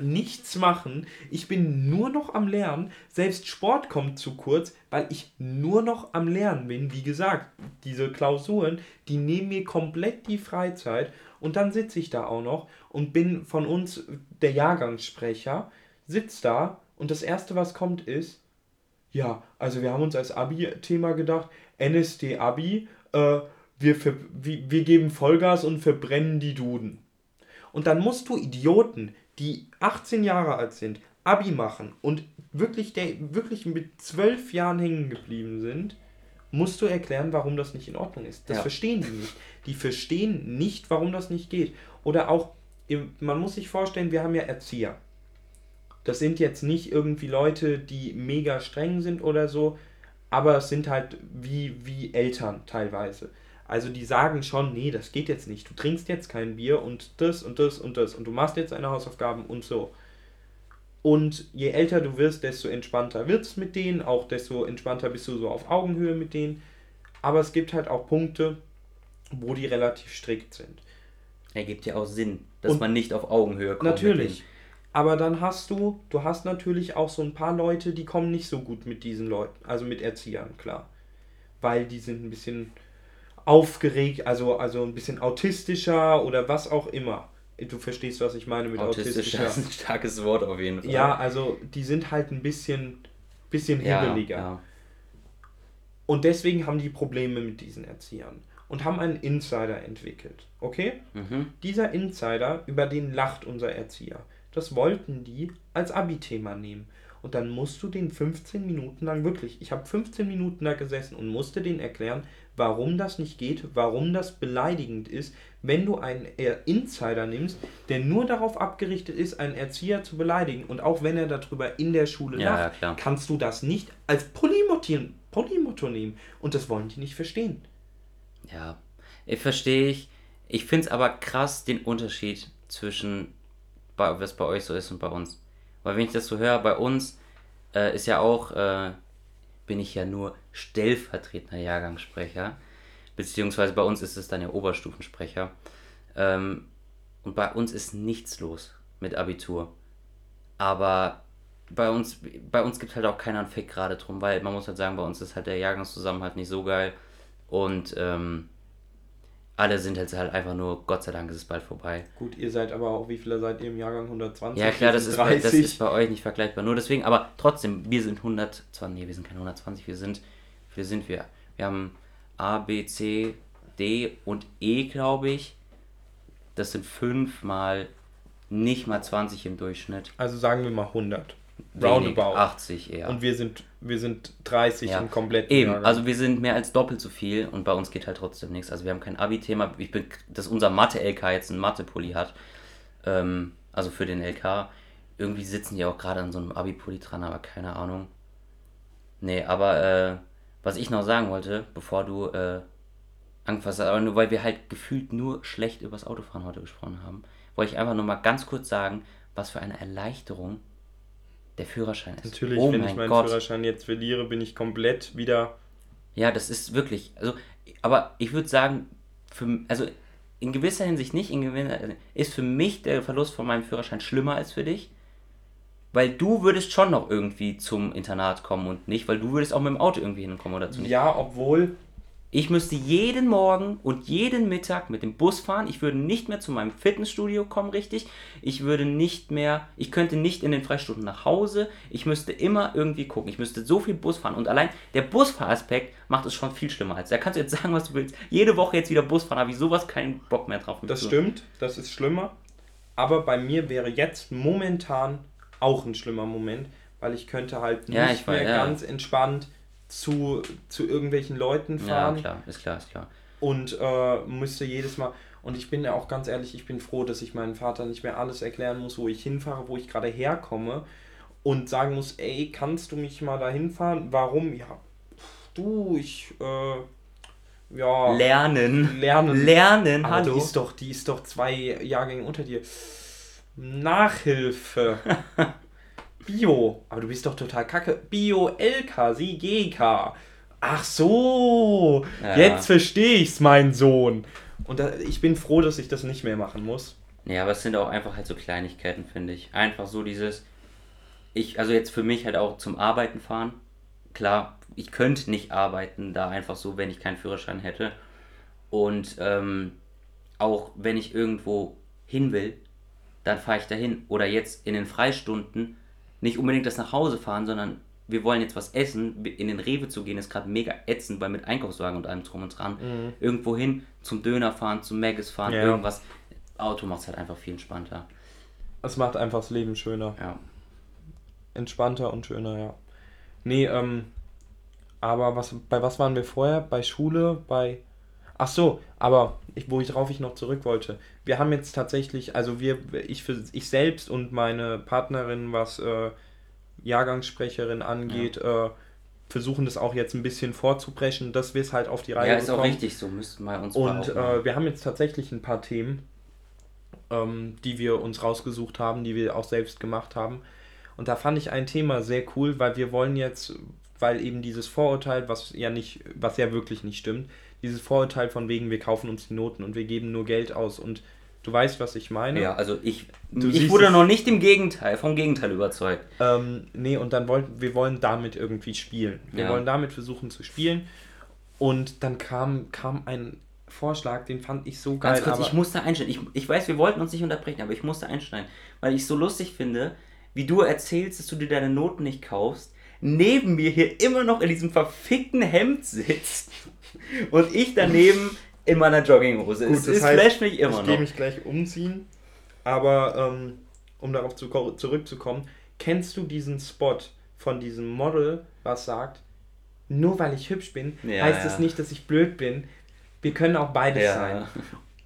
nichts machen. Ich bin nur noch am Lernen. Selbst Sport kommt zu kurz, weil ich nur noch am Lernen bin. Wie gesagt, diese Klausuren, die nehmen mir komplett die Freizeit. Und dann sitze ich da auch noch und bin von uns der Jahrgangssprecher, sitze da und das Erste, was kommt, ist, ja, also wir haben uns als Abi-Thema gedacht, NSD-Abi, äh, wir, wir, wir geben Vollgas und verbrennen die Duden. Und dann musst du Idioten, die 18 Jahre alt sind, Abi machen und wirklich, der, wirklich mit 12 Jahren hängen geblieben sind, musst du erklären, warum das nicht in Ordnung ist. Das ja. verstehen die nicht. Die verstehen nicht, warum das nicht geht. Oder auch, man muss sich vorstellen, wir haben ja Erzieher. Das sind jetzt nicht irgendwie Leute, die mega streng sind oder so, aber es sind halt wie, wie Eltern teilweise. Also die sagen schon, nee, das geht jetzt nicht. Du trinkst jetzt kein Bier und das und das und das und du machst jetzt deine Hausaufgaben und so. Und je älter du wirst, desto entspannter wird es mit denen, auch desto entspannter bist du so auf Augenhöhe mit denen. Aber es gibt halt auch Punkte, wo die relativ strikt sind. Ergibt ja auch Sinn, dass und man nicht auf Augenhöhe kommt. Natürlich. Aber dann hast du, du hast natürlich auch so ein paar Leute, die kommen nicht so gut mit diesen Leuten, also mit Erziehern, klar. Weil die sind ein bisschen aufgeregt, also, also ein bisschen autistischer oder was auch immer. Du verstehst, was ich meine mit autistischer. autistischer. ist ein starkes Wort auf jeden Fall. Ja, also die sind halt ein bisschen, bisschen hibbeliger. Ja, ja. Und deswegen haben die Probleme mit diesen Erziehern und haben einen Insider entwickelt. Okay? Mhm. Dieser Insider, über den lacht unser Erzieher. Das wollten die als Abi-Thema nehmen. Und dann musst du den 15 Minuten lang wirklich, ich habe 15 Minuten da gesessen und musste denen erklären, warum das nicht geht, warum das beleidigend ist, wenn du einen Insider nimmst, der nur darauf abgerichtet ist, einen Erzieher zu beleidigen. Und auch wenn er darüber in der Schule ja, lacht, ja, kannst du das nicht als Polymotto nehmen. Und das wollen die nicht verstehen. Ja, ich verstehe ich. Ich finde es aber krass, den Unterschied zwischen, was bei euch so ist und bei uns. Weil wenn ich das so höre, bei uns äh, ist ja auch äh, bin ich ja nur stellvertretender Jahrgangssprecher, beziehungsweise bei uns ist es dann der Oberstufensprecher. Ähm, und bei uns ist nichts los mit Abitur. Aber bei uns, bei uns gibt halt auch keiner einen Fick gerade drum, weil man muss halt sagen, bei uns ist halt der Jahrgangszusammenhalt nicht so geil. Und ähm, alle sind jetzt halt einfach nur, Gott sei Dank ist es bald vorbei. Gut, ihr seid aber auch, wie viele seid ihr im Jahrgang 120? Ja klar, das ist, bei, das ist bei euch nicht vergleichbar. Nur deswegen, aber trotzdem, wir sind 120, nee, wir sind keine 120, wir sind, wir sind wir. Wir haben A, B, C, D und E, glaube ich. Das sind fünfmal nicht mal 20 im Durchschnitt. Also sagen wir mal 100. Roundabout. 80 eher. Und wir sind, wir sind 30 ja. im kompletten Eben, Jahrgang. also wir sind mehr als doppelt so viel und bei uns geht halt trotzdem nichts. Also wir haben kein Abi-Thema. Ich bin, dass unser Mathe-LK jetzt einen Mathe-Pulli hat. Ähm, also für den LK. Irgendwie sitzen die auch gerade an so einem Abi-Pulli dran, aber keine Ahnung. Nee, aber äh, was ich noch sagen wollte, bevor du äh, angefasst hast, aber nur weil wir halt gefühlt nur schlecht übers Autofahren heute gesprochen haben, wollte ich einfach nur mal ganz kurz sagen, was für eine Erleichterung der Führerschein ist. Natürlich, oh wenn ich meinen Gott. Führerschein jetzt verliere, bin ich komplett wieder. Ja, das ist wirklich. Also, aber ich würde sagen, für, also in gewisser Hinsicht nicht, in gewisser, ist für mich der Verlust von meinem Führerschein schlimmer als für dich. Weil du würdest schon noch irgendwie zum Internat kommen und nicht, weil du würdest auch mit dem Auto irgendwie hinkommen oder zu nicht. Ja, obwohl ich müsste jeden Morgen und jeden Mittag mit dem Bus fahren. Ich würde nicht mehr zu meinem Fitnessstudio kommen, richtig. Ich würde nicht mehr, ich könnte nicht in den Freistunden nach Hause. Ich müsste immer irgendwie gucken. Ich müsste so viel Bus fahren. Und allein der Busfahraspekt macht es schon viel schlimmer als. Da kannst du jetzt sagen, was du willst. Jede Woche jetzt wieder Bus fahren, habe ich sowas keinen Bock mehr drauf. Das stimmt, das ist schlimmer. Aber bei mir wäre jetzt momentan auch ein schlimmer Moment, weil ich könnte halt nicht ja, mehr war, ja. ganz entspannt zu, zu irgendwelchen Leuten fahren. Ja, klar, ist klar, ist klar. Und äh, müsste jedes Mal. Und ich bin ja auch ganz ehrlich, ich bin froh, dass ich meinem Vater nicht mehr alles erklären muss, wo ich hinfahre, wo ich gerade herkomme. Und sagen muss, ey, kannst du mich mal da hinfahren? Warum? Ja, du, ich, äh, ja. Lernen. Lernen. Lernen, Aber hallo. Die ist, doch, die ist doch zwei Jahrgänge unter dir. Nachhilfe. Bio. Aber du bist doch total kacke. Bio LK, sie GK. Ach so. Ja. Jetzt verstehe ich's, mein Sohn. Und da, ich bin froh, dass ich das nicht mehr machen muss. Ja, aber es sind auch einfach halt so Kleinigkeiten, finde ich. Einfach so dieses, ich, also jetzt für mich halt auch zum Arbeiten fahren. Klar, ich könnte nicht arbeiten, da einfach so, wenn ich keinen Führerschein hätte. Und ähm, auch wenn ich irgendwo hin will, dann fahre ich dahin. Oder jetzt in den Freistunden nicht unbedingt das nach Hause fahren, sondern wir wollen jetzt was essen. In den Rewe zu gehen ist gerade mega ätzend, weil mit Einkaufswagen und allem drum und dran. Irgendwo hin zum Döner fahren, zum Maggis fahren, Ja. irgendwas. Auto macht es halt einfach viel entspannter. Es macht einfach das Leben schöner. Ja. Entspannter und schöner, ja. Nee, ähm, aber was, bei was waren wir vorher? Bei Schule, bei. Ach so, aber ich, wo ich drauf ich noch zurück wollte. Wir haben jetzt tatsächlich, also wir, ich für ich selbst und meine Partnerin, was äh, Jahrgangssprecherin angeht, äh, versuchen das auch jetzt ein bisschen vorzupreschen, dass wir es halt auf die Reihe Ja, ist auch bekommen. richtig so, müssten wir uns Und auch äh, wir haben jetzt tatsächlich ein paar Themen, ähm, die wir uns rausgesucht haben, die wir auch selbst gemacht haben. Und da fand ich ein Thema sehr cool, weil wir wollen jetzt, weil eben dieses Vorurteil, was ja nicht, was ja wirklich nicht stimmt, dieses Vorurteil von wegen, wir kaufen uns die Noten und wir geben nur Geld aus und du weißt, was ich meine. Ja, also ich, Du ich wurde noch nicht im Gegenteil, vom Gegenteil überzeugt. Ähm, nee, und dann wollten wir wollen damit irgendwie spielen. Wir Ja. wollen damit versuchen zu spielen. Und dann kam, kam ein Vorschlag, den fand ich so geil. Ganz kurz, ich musste einstellen. Ich, ich weiß, wir wollten uns nicht unterbrechen, aber ich musste einsteigen, weil ich so lustig finde, wie du erzählst, dass du dir deine Noten nicht kaufst, neben mir hier immer noch in diesem verfickten Hemd sitzt und ich daneben in meiner Jogginghose. Gut, es das es heißt, flasht mich immer ich gehe noch. mich gleich umziehen. Aber ähm, um darauf zu, ko- zurückzukommen, kennst du diesen Spot von diesem Model, was sagt, nur weil ich hübsch bin, Ja, heißt ja. es nicht, dass ich blöd bin. Wir können auch beides Ja. sein.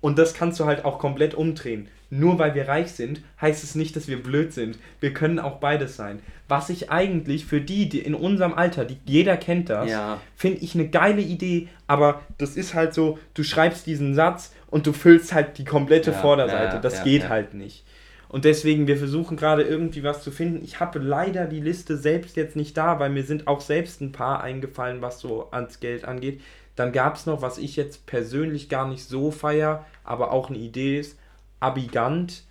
Und das kannst du halt auch komplett umdrehen. Nur weil wir reich sind, heißt es nicht, dass wir blöd sind. Wir können auch beides sein. Was ich eigentlich für die, die in unserem Alter, die, jeder kennt das, Ja. finde ich eine geile Idee, aber das ist halt so, du schreibst diesen Satz und du füllst halt die komplette Ja, Vorderseite. das ja, geht halt nicht. Und deswegen, wir versuchen gerade irgendwie was zu finden. Ich habe leider die Liste selbst jetzt nicht da, weil mir sind auch selbst ein paar eingefallen, was so ans Geld angeht. Dann gab es noch, was ich jetzt persönlich gar nicht so feier, aber auch eine Idee ist, Abigant.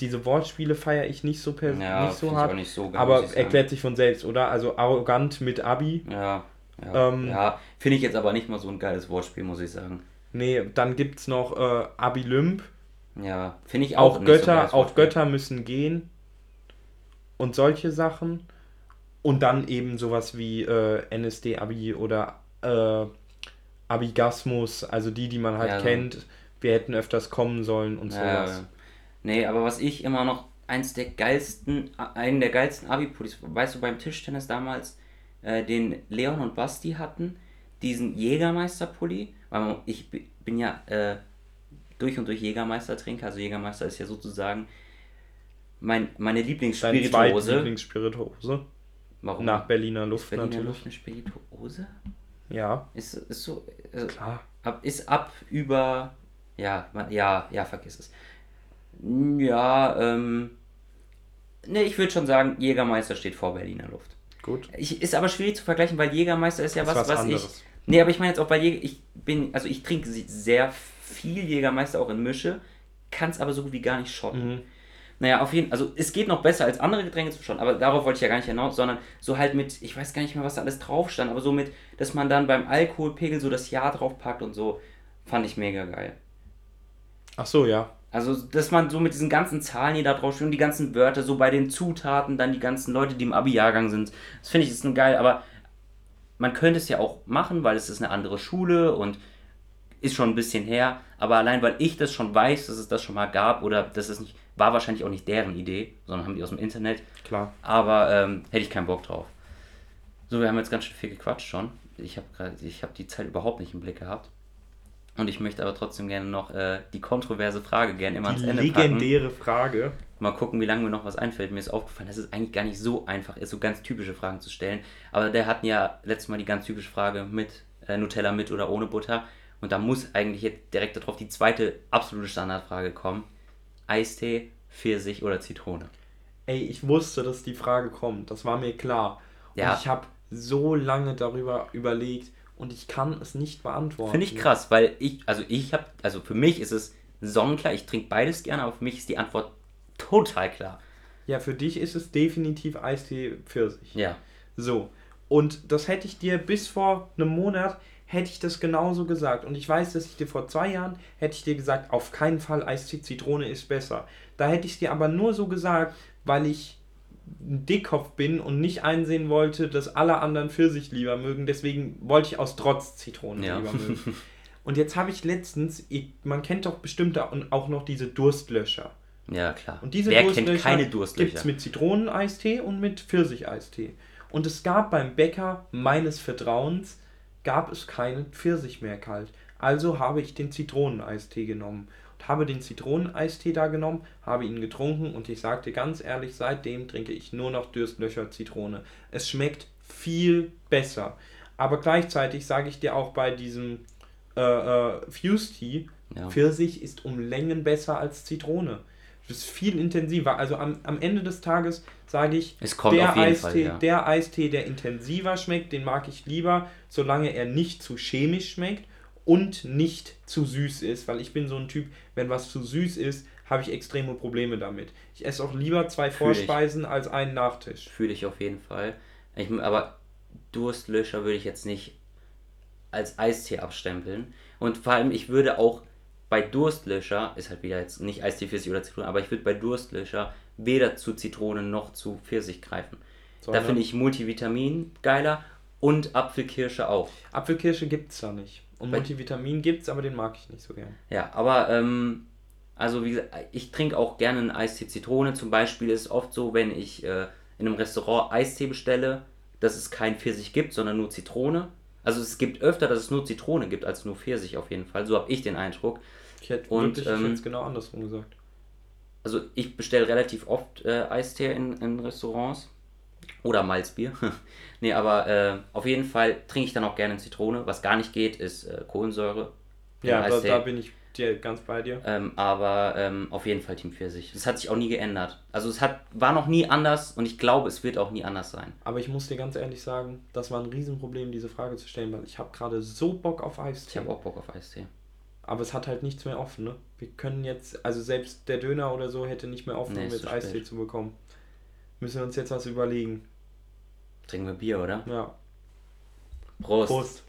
Diese Wortspiele feiere ich nicht so, pers Ja, nicht so hart. nicht so geil, aber erklärt sich von selbst, oder? Also arrogant mit Abi. Ja, ja, Ähm, ja. finde ich jetzt aber nicht mal so ein geiles Wortspiel, muss ich sagen. Nee, dann gibt es noch äh, Abilymp. Ja, finde ich auch, Auch nicht so Götter, geiles auch. Götter müssen gehen. Und solche Sachen. Und dann eben sowas wie äh, NSD-Abi oder äh, Abigasmus, also die, die man halt Ja, so. Wir hätten öfters kommen sollen und sowas. ja. nee, aber was ich immer noch eins der geilsten, einen der geilsten Abi-Pullis, weißt du, beim Tischtennis damals, äh, den Leon und Basti hatten, diesen Jägermeister-Pulli, weil ich bi- bin ja äh, durch und durch Jägermeister-Trinker, also Jägermeister ist ja sozusagen mein, meine Deine Lieblingsspirituose. Lieblingsspirituose. Warum? Nach Berliner ist Luft Berliner natürlich. Luft eine Spirituose? Ja, Ist, ist so, also, klar. Ab, ist ab über. Ja, man- ja, ja, vergiss es. Ja, ähm. Ne, ich würde schon sagen, Jägermeister steht vor Berliner Luft. Gut. Ich, ist aber schwierig zu vergleichen, weil Jägermeister ist ja Ist was, was was, anderes. ich. Nee, aber ich meine jetzt auch bei Jäger. Ich bin. Also ich trinke sehr viel Jägermeister auch in Mische, kann es aber so gut wie gar nicht schotten. Mhm. Naja, auf jeden Fall, also es geht noch besser als andere Getränke zu schotten, aber darauf wollte ich ja gar nicht hinaus, sondern so halt mit, ich weiß gar nicht mehr, was da alles drauf stand, aber so mit, dass man dann beim Alkoholpegel so das Jahr drauf packt und so, fand ich mega geil. Ach so, ja. Also, dass man so mit diesen ganzen Zahlen, die da drauf stehen und die ganzen Wörter, so bei den Zutaten, dann die ganzen Leute, die im Abi-Jahrgang sind, das finde ich ist ein geil, aber man könnte es ja auch machen, weil es ist eine andere Schule und ist schon ein bisschen her, aber allein weil ich das schon weiß, dass es das schon mal gab oder dass es nicht, war wahrscheinlich auch nicht deren Idee, sondern haben die aus dem Internet, Klar. aber ähm, hätte ich keinen Bock drauf. So, wir haben jetzt ganz schön viel gequatscht schon. Ich habe gerade, ich habe die Zeit überhaupt nicht im Blick gehabt. Und ich möchte aber trotzdem gerne noch äh, die kontroverse Frage gerne immer ans Die Ende packen. legendäre Frage. Mal gucken, wie lange mir noch was einfällt. Mir ist aufgefallen, dass es eigentlich gar nicht so einfach ist, so ganz typische Fragen zu stellen. Aber der hatten ja letztes Mal die ganz typische Frage mit äh, Nutella mit oder ohne Butter. Und da muss eigentlich jetzt direkt darauf die zweite absolute Standardfrage kommen. Eistee Pfirsich oder Zitrone? Ey, ich wusste, dass die Frage kommt. Das war mir klar. Und Ja. ich habe so lange darüber überlegt und ich kann es nicht beantworten. Finde ich krass, weil ich, also ich habe, also für mich ist es sonnenklar, ich trinke beides gerne, aber für mich ist die Antwort total klar. Ja, für dich ist es definitiv Eistee Pfirsich. Ja. So. Und das hätte ich dir bis vor einem Monat hätte ich das genauso gesagt. Und ich weiß, dass ich dir vor zwei Jahren hätte ich dir gesagt, auf keinen Fall Eistee Zitrone ist besser. Da hätte ich es dir aber nur so gesagt, weil ich ein Dickkopf bin und nicht einsehen wollte, dass alle anderen Pfirsich lieber mögen. Deswegen wollte ich aus Trotz Zitrone Ja. lieber mögen. Und jetzt habe ich letztens, man kennt doch bestimmt auch noch diese Durstlöscher. Ja, klar. Und diese Wer Durstlöcher kennt keine Gibt Durstlöcher? es mit Zitroneneistee und mit Pfirsicheistee. Und es gab beim Bäcker meines Vertrauens, gab es keinen Pfirsich mehr kalt. Also habe ich den Zitroneneistee genommen. Habe den Zitroneneistee da genommen, habe ihn getrunken und ich sagte ganz ehrlich, seitdem trinke ich nur noch Durstlöcher Zitrone. Es schmeckt viel besser. Aber gleichzeitig sage ich dir auch bei diesem äh, äh, Fuse Tea, Ja. Pfirsich ist um Längen besser als Zitrone. Das ist viel intensiver. Also am, am Ende des Tages sage ich, Es kommt der, Eistee, Fall, ja. der Eistee, der intensiver schmeckt, den mag ich lieber, solange er nicht zu chemisch schmeckt und nicht zu süß ist. Weil ich bin so ein Typ, wenn was zu süß ist, habe ich extreme Probleme damit. Ich esse auch lieber zwei Fühl ich. Vorspeisen als einen Nachtisch. Fühle ich auf jeden Fall. Ich, aber Durstlöscher würde ich jetzt nicht als Eistee abstempeln. Und vor allem, ich würde auch bei Durstlöscher, ist halt wieder jetzt nicht Eistee, Pfirsich oder Zitrone, aber ich würde bei Durstlöscher weder zu Zitrone noch zu Pfirsich greifen. Da Sondern finde ich Multivitamin geiler und Apfelkirsche auch. Apfelkirsche gibt es da nicht. Und Multivitamin gibt es, aber den mag ich nicht so gern. Ja, aber ähm, also wie gesagt, ich trinke auch gerne einen Eistee Zitrone. Zum Beispiel ist es oft so, wenn ich äh, in einem Restaurant Eistee bestelle, dass es kein Pfirsich gibt, sondern nur Zitrone. Also es gibt öfter, dass es nur Zitrone gibt als nur Pfirsich auf jeden Fall. So habe ich den Eindruck. Ich hätte Und, wirklich ähm, jetzt genau andersrum gesagt. Also ich bestelle relativ oft äh, Eistee in, in Restaurants. Oder Malzbier. nee, aber äh, auf jeden Fall trinke ich dann auch gerne Zitrone. Was gar nicht geht, ist äh, Kohlensäure. Ja, da, da bin ich dir ganz bei dir. Ähm, aber ähm, auf jeden Fall Team Pfirsich. Das hat sich auch nie geändert. Also es hat, war noch nie anders und ich glaube, es wird auch nie anders sein. Aber ich muss dir ganz ehrlich sagen, das war ein Riesenproblem, diese Frage zu stellen, weil ich habe gerade so Bock auf Ich Eistee. habe auch Bock auf Eistee. Aber es hat halt nichts mehr offen, ne? Wir können jetzt, also selbst der Döner oder so hätte nicht mehr offen, Nee, um jetzt Eistee zu bekommen. Müssen wir uns jetzt was überlegen. Trinken wir Bier, oder? Ja. Prost. Prost.